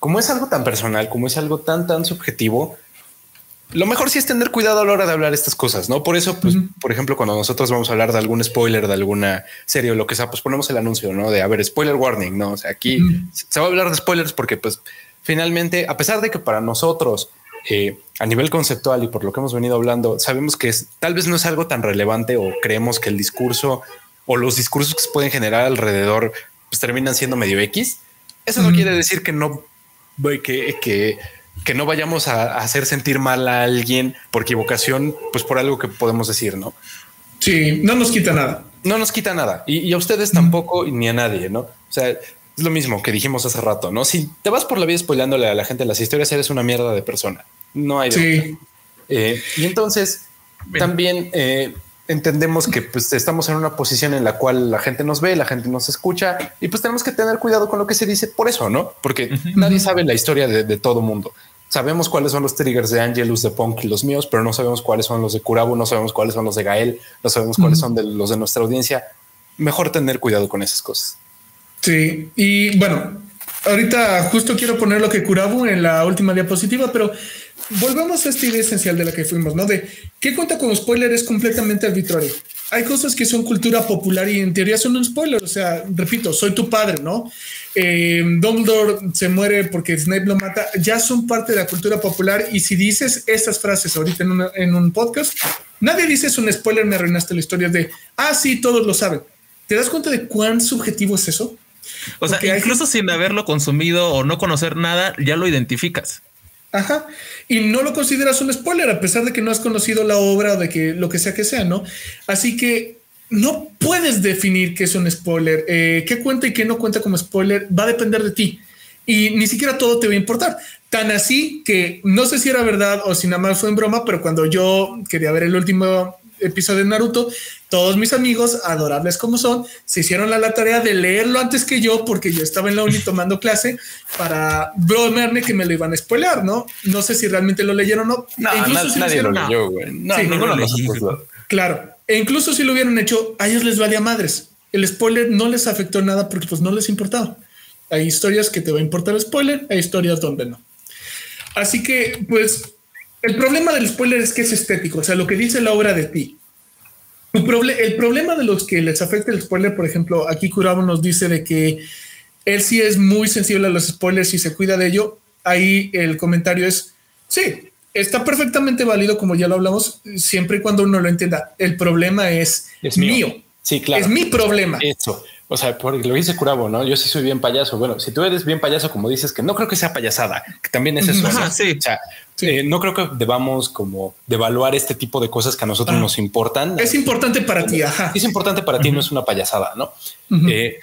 como es algo tan personal, como es algo tan, tan subjetivo, lo mejor sí es tener cuidado a la hora de hablar estas cosas, ¿no? Por eso, pues, por ejemplo, cuando nosotros vamos a hablar de algún spoiler de alguna serie o lo que sea, pues ponemos el anuncio, ¿no? De, a ver, spoiler warning, ¿no? O sea, aquí se va a hablar de spoilers porque, pues, finalmente, a pesar de que para nosotros, eh, a nivel conceptual y por lo que hemos venido hablando, sabemos que es, tal vez no es algo tan relevante o creemos que el discurso o los discursos que se pueden generar alrededor, pues terminan siendo medio X. Eso no quiere decir que no que, que, que no vayamos a, hacer sentir mal a alguien por equivocación, pues por algo que podemos decir, ¿no? Sí, no nos quita nada. No nos quita nada. Y, a ustedes tampoco, ni a nadie, ¿no? O sea, es lo mismo que dijimos hace rato, ¿no? Si te vas por la vida spoilándole a la gente las historias, eres una mierda de persona. No hay. Sí. Eh, y entonces, también eh, entendemos que pues, estamos en una posición en la cual la gente nos ve, la gente nos escucha y pues tenemos que tener cuidado con lo que se dice por eso, ¿no? Porque nadie sabe la historia de, todo mundo. Sabemos cuáles son los triggers de Angelus, de Punk y los míos, pero no sabemos cuáles son los de Kurabu, no sabemos cuáles son los de Gael, no sabemos cuáles son de los de nuestra audiencia. Mejor tener cuidado con esas cosas. Sí, y bueno, ahorita justo quiero poner lo que Kurabu en la última diapositiva, pero volvamos a esta idea esencial de la que fuimos, ¿no? De qué cuenta con spoiler es completamente arbitrario. Hay cosas que son cultura popular y en teoría son un spoiler. O sea, repito, soy tu padre, ¿no? Eh, Dumbledore se muere porque Snape lo mata. Ya son parte de la cultura popular. Y si dices estas frases ahorita en, en un podcast, nadie dice es un spoiler, me arruinaste la historia de, ah, sí, todos lo saben. ¿Te das cuenta de cuán subjetivo es eso? O sea, incluso sin haberlo consumido o no conocer nada, ya lo identificas. Ajá. Y no lo consideras un spoiler, a pesar de que no has conocido la obra o de que lo que sea que sea, ¿no? Así que no puedes definir qué es un spoiler. Eh, qué cuenta y qué no cuenta como spoiler va a depender de ti. Y ni siquiera todo te va a importar. Tan así que no sé si era verdad o si nada más fue en broma, pero cuando yo quería ver el último episodio de Naruto, todos mis amigos, adorables como son, se hicieron la, tarea de leerlo antes que yo, porque yo estaba en la uni tomando clase para bromearme que me lo iban a spoiler, ¿no? No sé si realmente lo leyeron o no. E incluso nadie lo leyó, güey. No, lo Claro. E incluso si lo hubieran hecho, a ellos les valía madres. El spoiler no les afectó nada porque pues no les importaba. Hay historias que te va a importar el spoiler, hay historias donde no. Así que, pues, el problema del spoiler es que es estético, o sea, lo que dice la obra de ti. el problema de los que les afecta el spoiler, por ejemplo, aquí Curabo nos dice de que él sí es muy sensible a los spoilers y se cuida de ello. Ahí el comentario es, sí, está perfectamente válido, como ya lo hablamos, siempre y cuando uno lo entienda. El problema es, es mío. Sí, claro. Es mi problema. Eso. O sea, porque lo dice Curabo, ¿no? Yo sí soy bien payaso. Bueno, si tú eres bien payaso, como dices, que no creo que sea payasada, que también es eso. sí. O sea, eh, no creo que debamos como devaluar este tipo de cosas que a nosotros ah. nos importan. Es importante para ti. Ajá. Es importante para ti, no es una payasada, ¿no? Eh,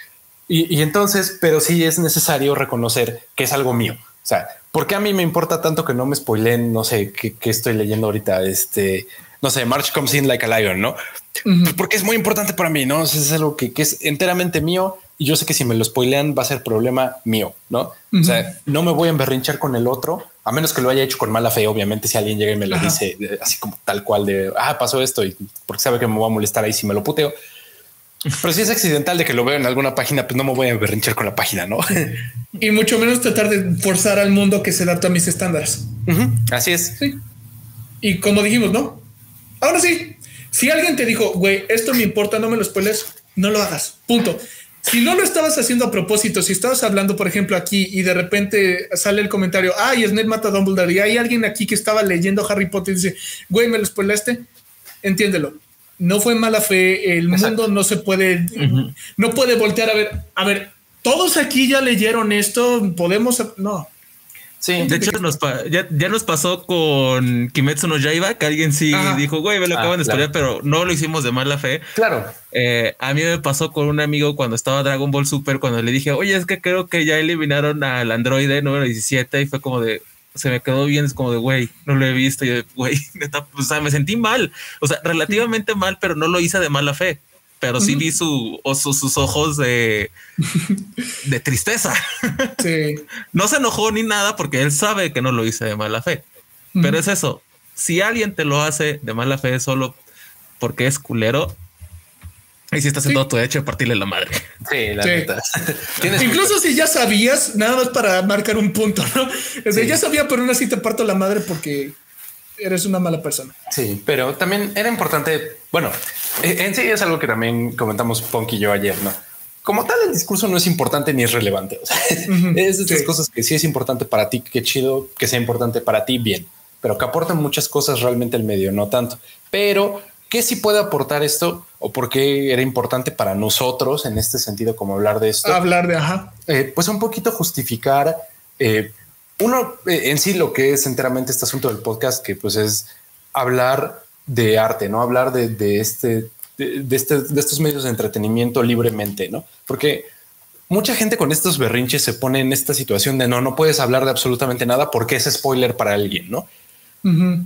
y, entonces, pero sí es necesario reconocer que es algo mío. O sea, ¿por qué a mí me importa tanto que no me spoilen? No sé qué, estoy leyendo ahorita. Este no sé, March comes in like a lion, ¿no? Porque es muy importante para mí, ¿no? Es algo que, es enteramente mío y yo sé que si me lo spoilean va a ser problema mío, ¿no? O sea, no me voy a emberrinchar con el otro, a menos que lo haya hecho con mala fe, obviamente, si alguien llega y me lo dice así como tal cual de, ah, pasó esto y porque sabe que me va a molestar ahí si me lo puteo. Pero si es accidental de que lo veo en alguna página, pues no me voy a berrinchar con la página, ¿no? y mucho menos tratar de forzar al mundo que se adapte a mis estándares. Así es. Sí. Y como dijimos, ¿no? Ahora sí, si alguien te dijo, güey, esto me importa, no me lo spoiles, no lo hagas. Punto. Si no lo estabas haciendo a propósito, si estabas hablando, por ejemplo, aquí y de repente sale el comentario, ay, Snell mata a Dumbledore y hay alguien aquí que estaba leyendo Harry Potter y dice, güey, me lo spoilaste, entiéndelo. No fue mala fe, el mundo no se puede, no puede voltear a ver, a ver, todos aquí ya leyeron esto, podemos, no, Sí. De hecho, nos ya, ya, nos pasó con Kimetsu no Yaiba, que alguien sí dijo, güey, me lo ah, acaban de estudiar, pero no lo hicimos de mala fe. Claro. Eh, a mí me pasó con un amigo cuando estaba Dragon Ball Super, cuando le dije, oye, es que creo que ya eliminaron al androide número 17 y fue como de, se me quedó bien, es como de, güey, no lo he visto. Y yo, güey, o sea, me sentí mal, o sea, relativamente mal, pero no lo hice de mala fe pero sí vi su, sus ojos de, de tristeza. Sí. no se enojó ni nada porque él sabe que no lo hice de mala fe. Pero es eso. Si alguien te lo hace de mala fe solo porque es culero, y si estás haciendo todo tu derecho de partirle la madre. Sí, la neta. Incluso si ya sabías, nada más para marcar un punto, ¿no? O ya sabía, pero aún así te parto la madre porque eres una mala persona. Sí, pero también era importante, bueno, e, en sí es algo que también comentamos Punk y yo ayer, ¿no? Como tal, el discurso no es importante ni es relevante. O sea, es de estas cosas que sí es importante para ti, qué chido que sea importante para ti, bien, pero que aportan muchas cosas realmente el medio, no tanto. Pero, ¿qué sí puede aportar esto? ¿O por qué era importante para nosotros en este sentido, como hablar de esto? Hablar de, ajá. Eh, pues un poquito justificar eh, uno eh, en sí lo que es enteramente este asunto del podcast, que pues es hablar de arte, no hablar de, este, de, este, de estos medios de entretenimiento libremente, no? Porque mucha gente con estos berrinches se pone en esta situación de no, no puedes hablar de absolutamente nada porque es spoiler para alguien, no?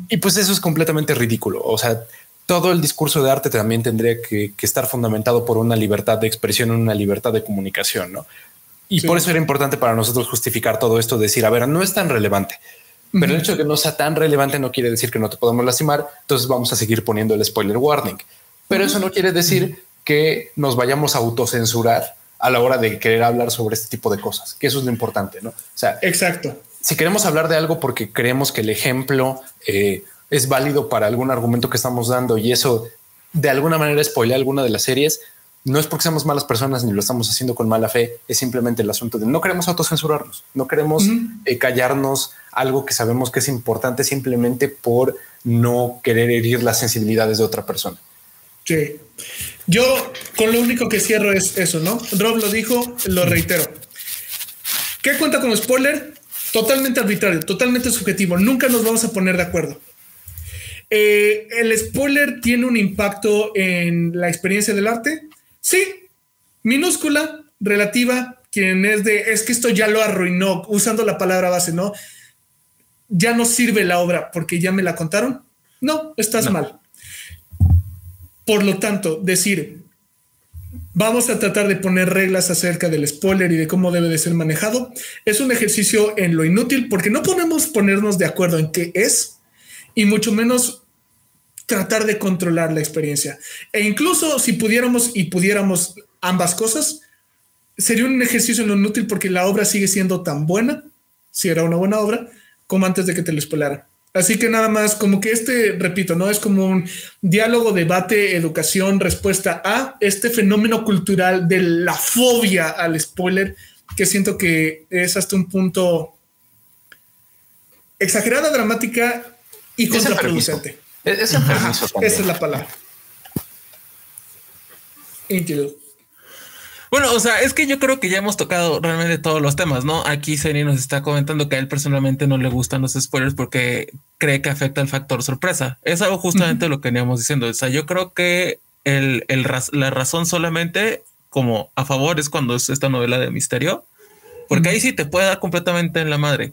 Y pues eso es completamente ridículo. O sea, todo el discurso de arte también tendría que, que, estar fundamentado por una libertad de expresión, una libertad de comunicación, ¿no? Y por eso era importante para nosotros justificar todo esto, decir, a ver, no es tan relevante. Pero el hecho de que no sea tan relevante no quiere decir que no te podamos lastimar, entonces vamos a seguir poniendo el spoiler warning. Pero eso no quiere decir que nos vayamos a autocensurar a la hora de querer hablar sobre este tipo de cosas, que eso es lo importante, ¿no? O sea, exacto. Si queremos hablar de algo porque creemos que el ejemplo eh, es válido para algún argumento que estamos dando y eso de alguna manera spoilea alguna de las series, no es porque seamos malas personas ni lo estamos haciendo con mala fe, es simplemente el asunto de no queremos autocensurarnos, no queremos eh, callarnos algo que sabemos que es importante simplemente por no querer herir las sensibilidades de otra persona. Sí, yo con lo único que cierro es eso, ¿no? Rob lo dijo, lo reitero. ¿Qué cuenta con spoiler? Totalmente arbitrario, totalmente subjetivo, nunca nos vamos a poner de acuerdo. Eh, ¿El spoiler tiene un impacto en la experiencia del arte? Sí, minúscula, relativa, quien es de, es que esto ya lo arruinó, usando la palabra base, ¿no? Ya no sirve la obra porque ya me la contaron. No, estás mal. Por lo tanto, decir, vamos a tratar de poner reglas acerca del spoiler y de cómo debe de ser manejado, es un ejercicio en lo inútil porque no podemos ponernos de acuerdo en qué es y mucho menos tratar de controlar la experiencia. E incluso si pudiéramos y pudiéramos ambas cosas, sería un ejercicio no inútil porque la obra sigue siendo tan buena, si era una buena obra, como antes de que te lo spoilara. Así que nada más, como que este, repito, no es como un diálogo, debate, educación, respuesta a este fenómeno cultural de la fobia al spoiler, que siento que es hasta un punto exagerada, dramática y contraproducente. Es, Esa es la palabra. Bueno, o sea, es que yo creo que ya hemos tocado realmente todos los temas, ¿no? Aquí Seni nos está comentando que a él personalmente no le gustan los spoilers porque cree que afecta el factor sorpresa. Es algo justamente lo que veníamos diciendo. O sea, yo creo que el, la razón solamente como a favor es cuando es esta novela de misterio, porque ahí sí te puede dar completamente en la madre.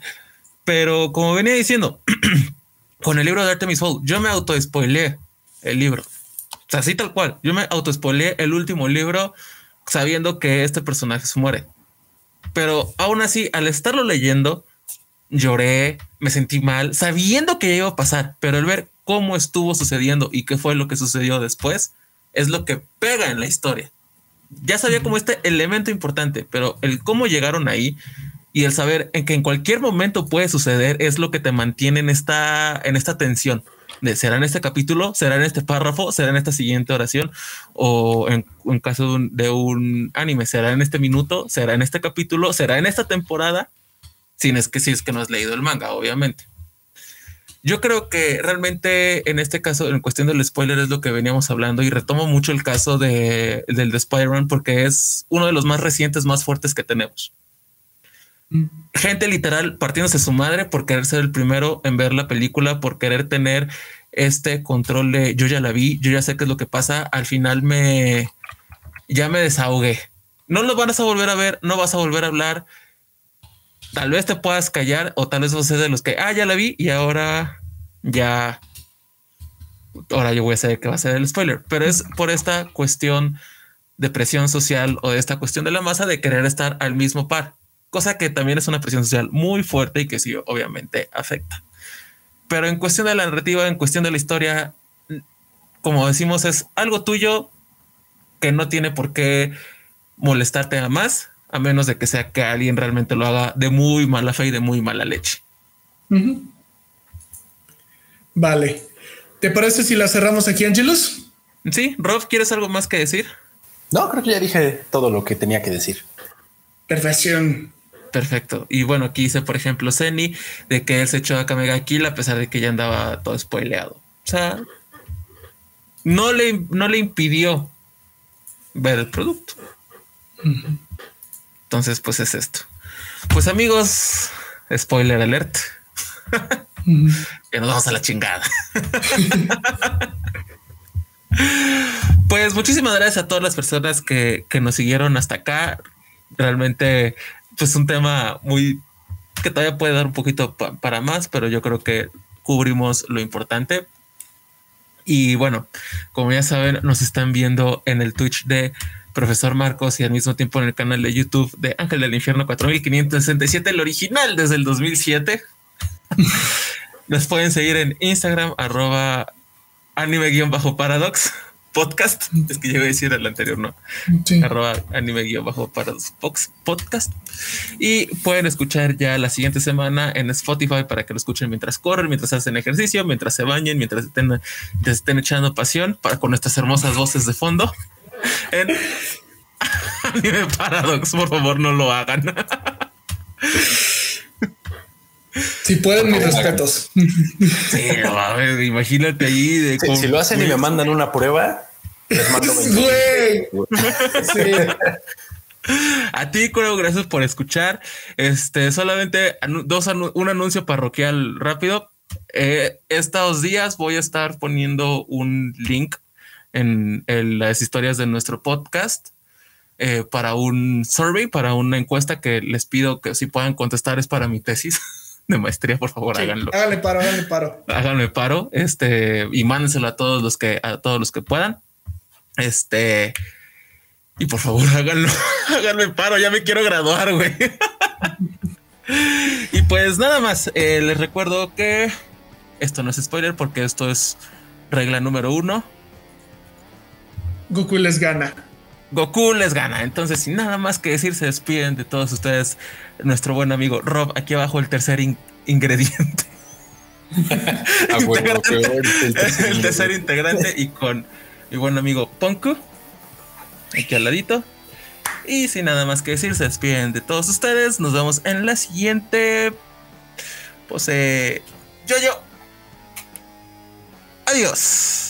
Pero como venía diciendo, con el libro de Artemis Fowl, yo me auto-spoileé el libro. O sea, así tal cual. Yo me autoespoleé el último libro sabiendo que este personaje se muere. Pero aún así, al estarlo leyendo, lloré, me sentí mal, sabiendo que iba a pasar, pero el ver cómo estuvo sucediendo y qué fue lo que sucedió después es lo que pega en la historia. Ya sabía como este elemento importante, pero el cómo llegaron ahí y el saber en que en cualquier momento puede suceder es lo que te mantiene en esta, en esta tensión será en este capítulo, será en este párrafo, será en esta siguiente oración o en, caso de un, anime, será en este minuto, será en este capítulo, será en esta temporada, sin es que si es que no has leído el manga, obviamente. Yo creo que realmente en este caso, en cuestión del spoiler, es lo que veníamos hablando y retomo mucho el caso de, del de Spider-Man porque es uno de los más recientes, más fuertes que tenemos. Gente literal partiéndose su madre por querer ser el primero en ver la película, por querer tener este control de yo ya la vi, yo ya sé qué es lo que pasa. Al final me ya me desahogué. No lo vas a volver a ver, no vas a volver a hablar tal vez te puedas callar o tal vez vos de los que, ah, ya la vi y ahora ya, ahora yo voy a saber que va a ser el spoiler, pero es por esta cuestión de presión social o de esta cuestión de la masa de querer estar al mismo par, cosa que también es una presión social muy fuerte y que sí, obviamente afecta. Pero en cuestión de la narrativa, en cuestión de la historia, como decimos, es algo tuyo que no tiene por qué molestarte a más, a menos de que sea que alguien realmente lo haga de muy mala fe y de muy mala leche. Vale. ¿Te parece si la cerramos aquí, Angelus? Sí, Rob, ¿quieres algo más que decir? No, creo que ya dije todo lo que tenía que decir. Perfección. Perfecto. Y bueno, aquí dice, por ejemplo, Zeni, de que él se echó a Kamega Kill a pesar de que ya andaba todo spoileado. O sea, no le, no le impidió ver el producto. Entonces, pues es esto. Pues amigos, spoiler alert. que nos vamos a la chingada. pues muchísimas gracias a todas las personas que, nos siguieron hasta acá. Realmente, pues un tema muy que todavía puede dar un poquito para más, pero yo creo que cubrimos lo importante. Y bueno, como ya saben, nos están viendo en el Twitch de profesor Marcos y al mismo tiempo en el canal de YouTube de Ángel del Infierno 4567, el original desde el 2007. Nos pueden seguir en Instagram, arroba anime-paradox podcast. Es que yo iba a decir el anterior, ¿no? Arroba anime-paradox podcast. Y pueden escuchar ya la siguiente semana en Spotify para que lo escuchen mientras corren, mientras hacen ejercicio, mientras se bañen, mientras estén, mientras estén echando pasión para con nuestras hermosas voces de fondo en Anime Paradox, por favor, no lo hagan. Si pueden, mis respetos. Sí, imagínate ahí. De si lo hacen y me mandan una prueba, les mando A ti, Creo, gracias por escuchar. Este, solamente dos un anuncio parroquial rápido. Eh, estos días voy a estar poniendo un link en, las historias de nuestro podcast eh, para un survey, para una encuesta que les pido que si puedan contestar es para mi tesis de maestría, por favor, háganlo. Háganle paro, háganle paro. Háganme paro, este, y mándenselo a todos los que, a todos los que puedan. Este, y por favor, háganlo, háganme paro, ya me quiero graduar, güey. y pues nada más, eh, les recuerdo que esto no es spoiler porque esto es regla número uno Goku les gana. Goku les gana. Entonces, sin nada más que decir, se despiden de todos ustedes. Nuestro buen amigo Rob, aquí abajo el tercer ingrediente. el, tercer, integrante y con mi buen amigo Ponku, aquí al ladito. Y sin nada más que decir, se despiden de todos ustedes. Nos vemos en la siguiente. Pues, eh, yo, yo. Adiós.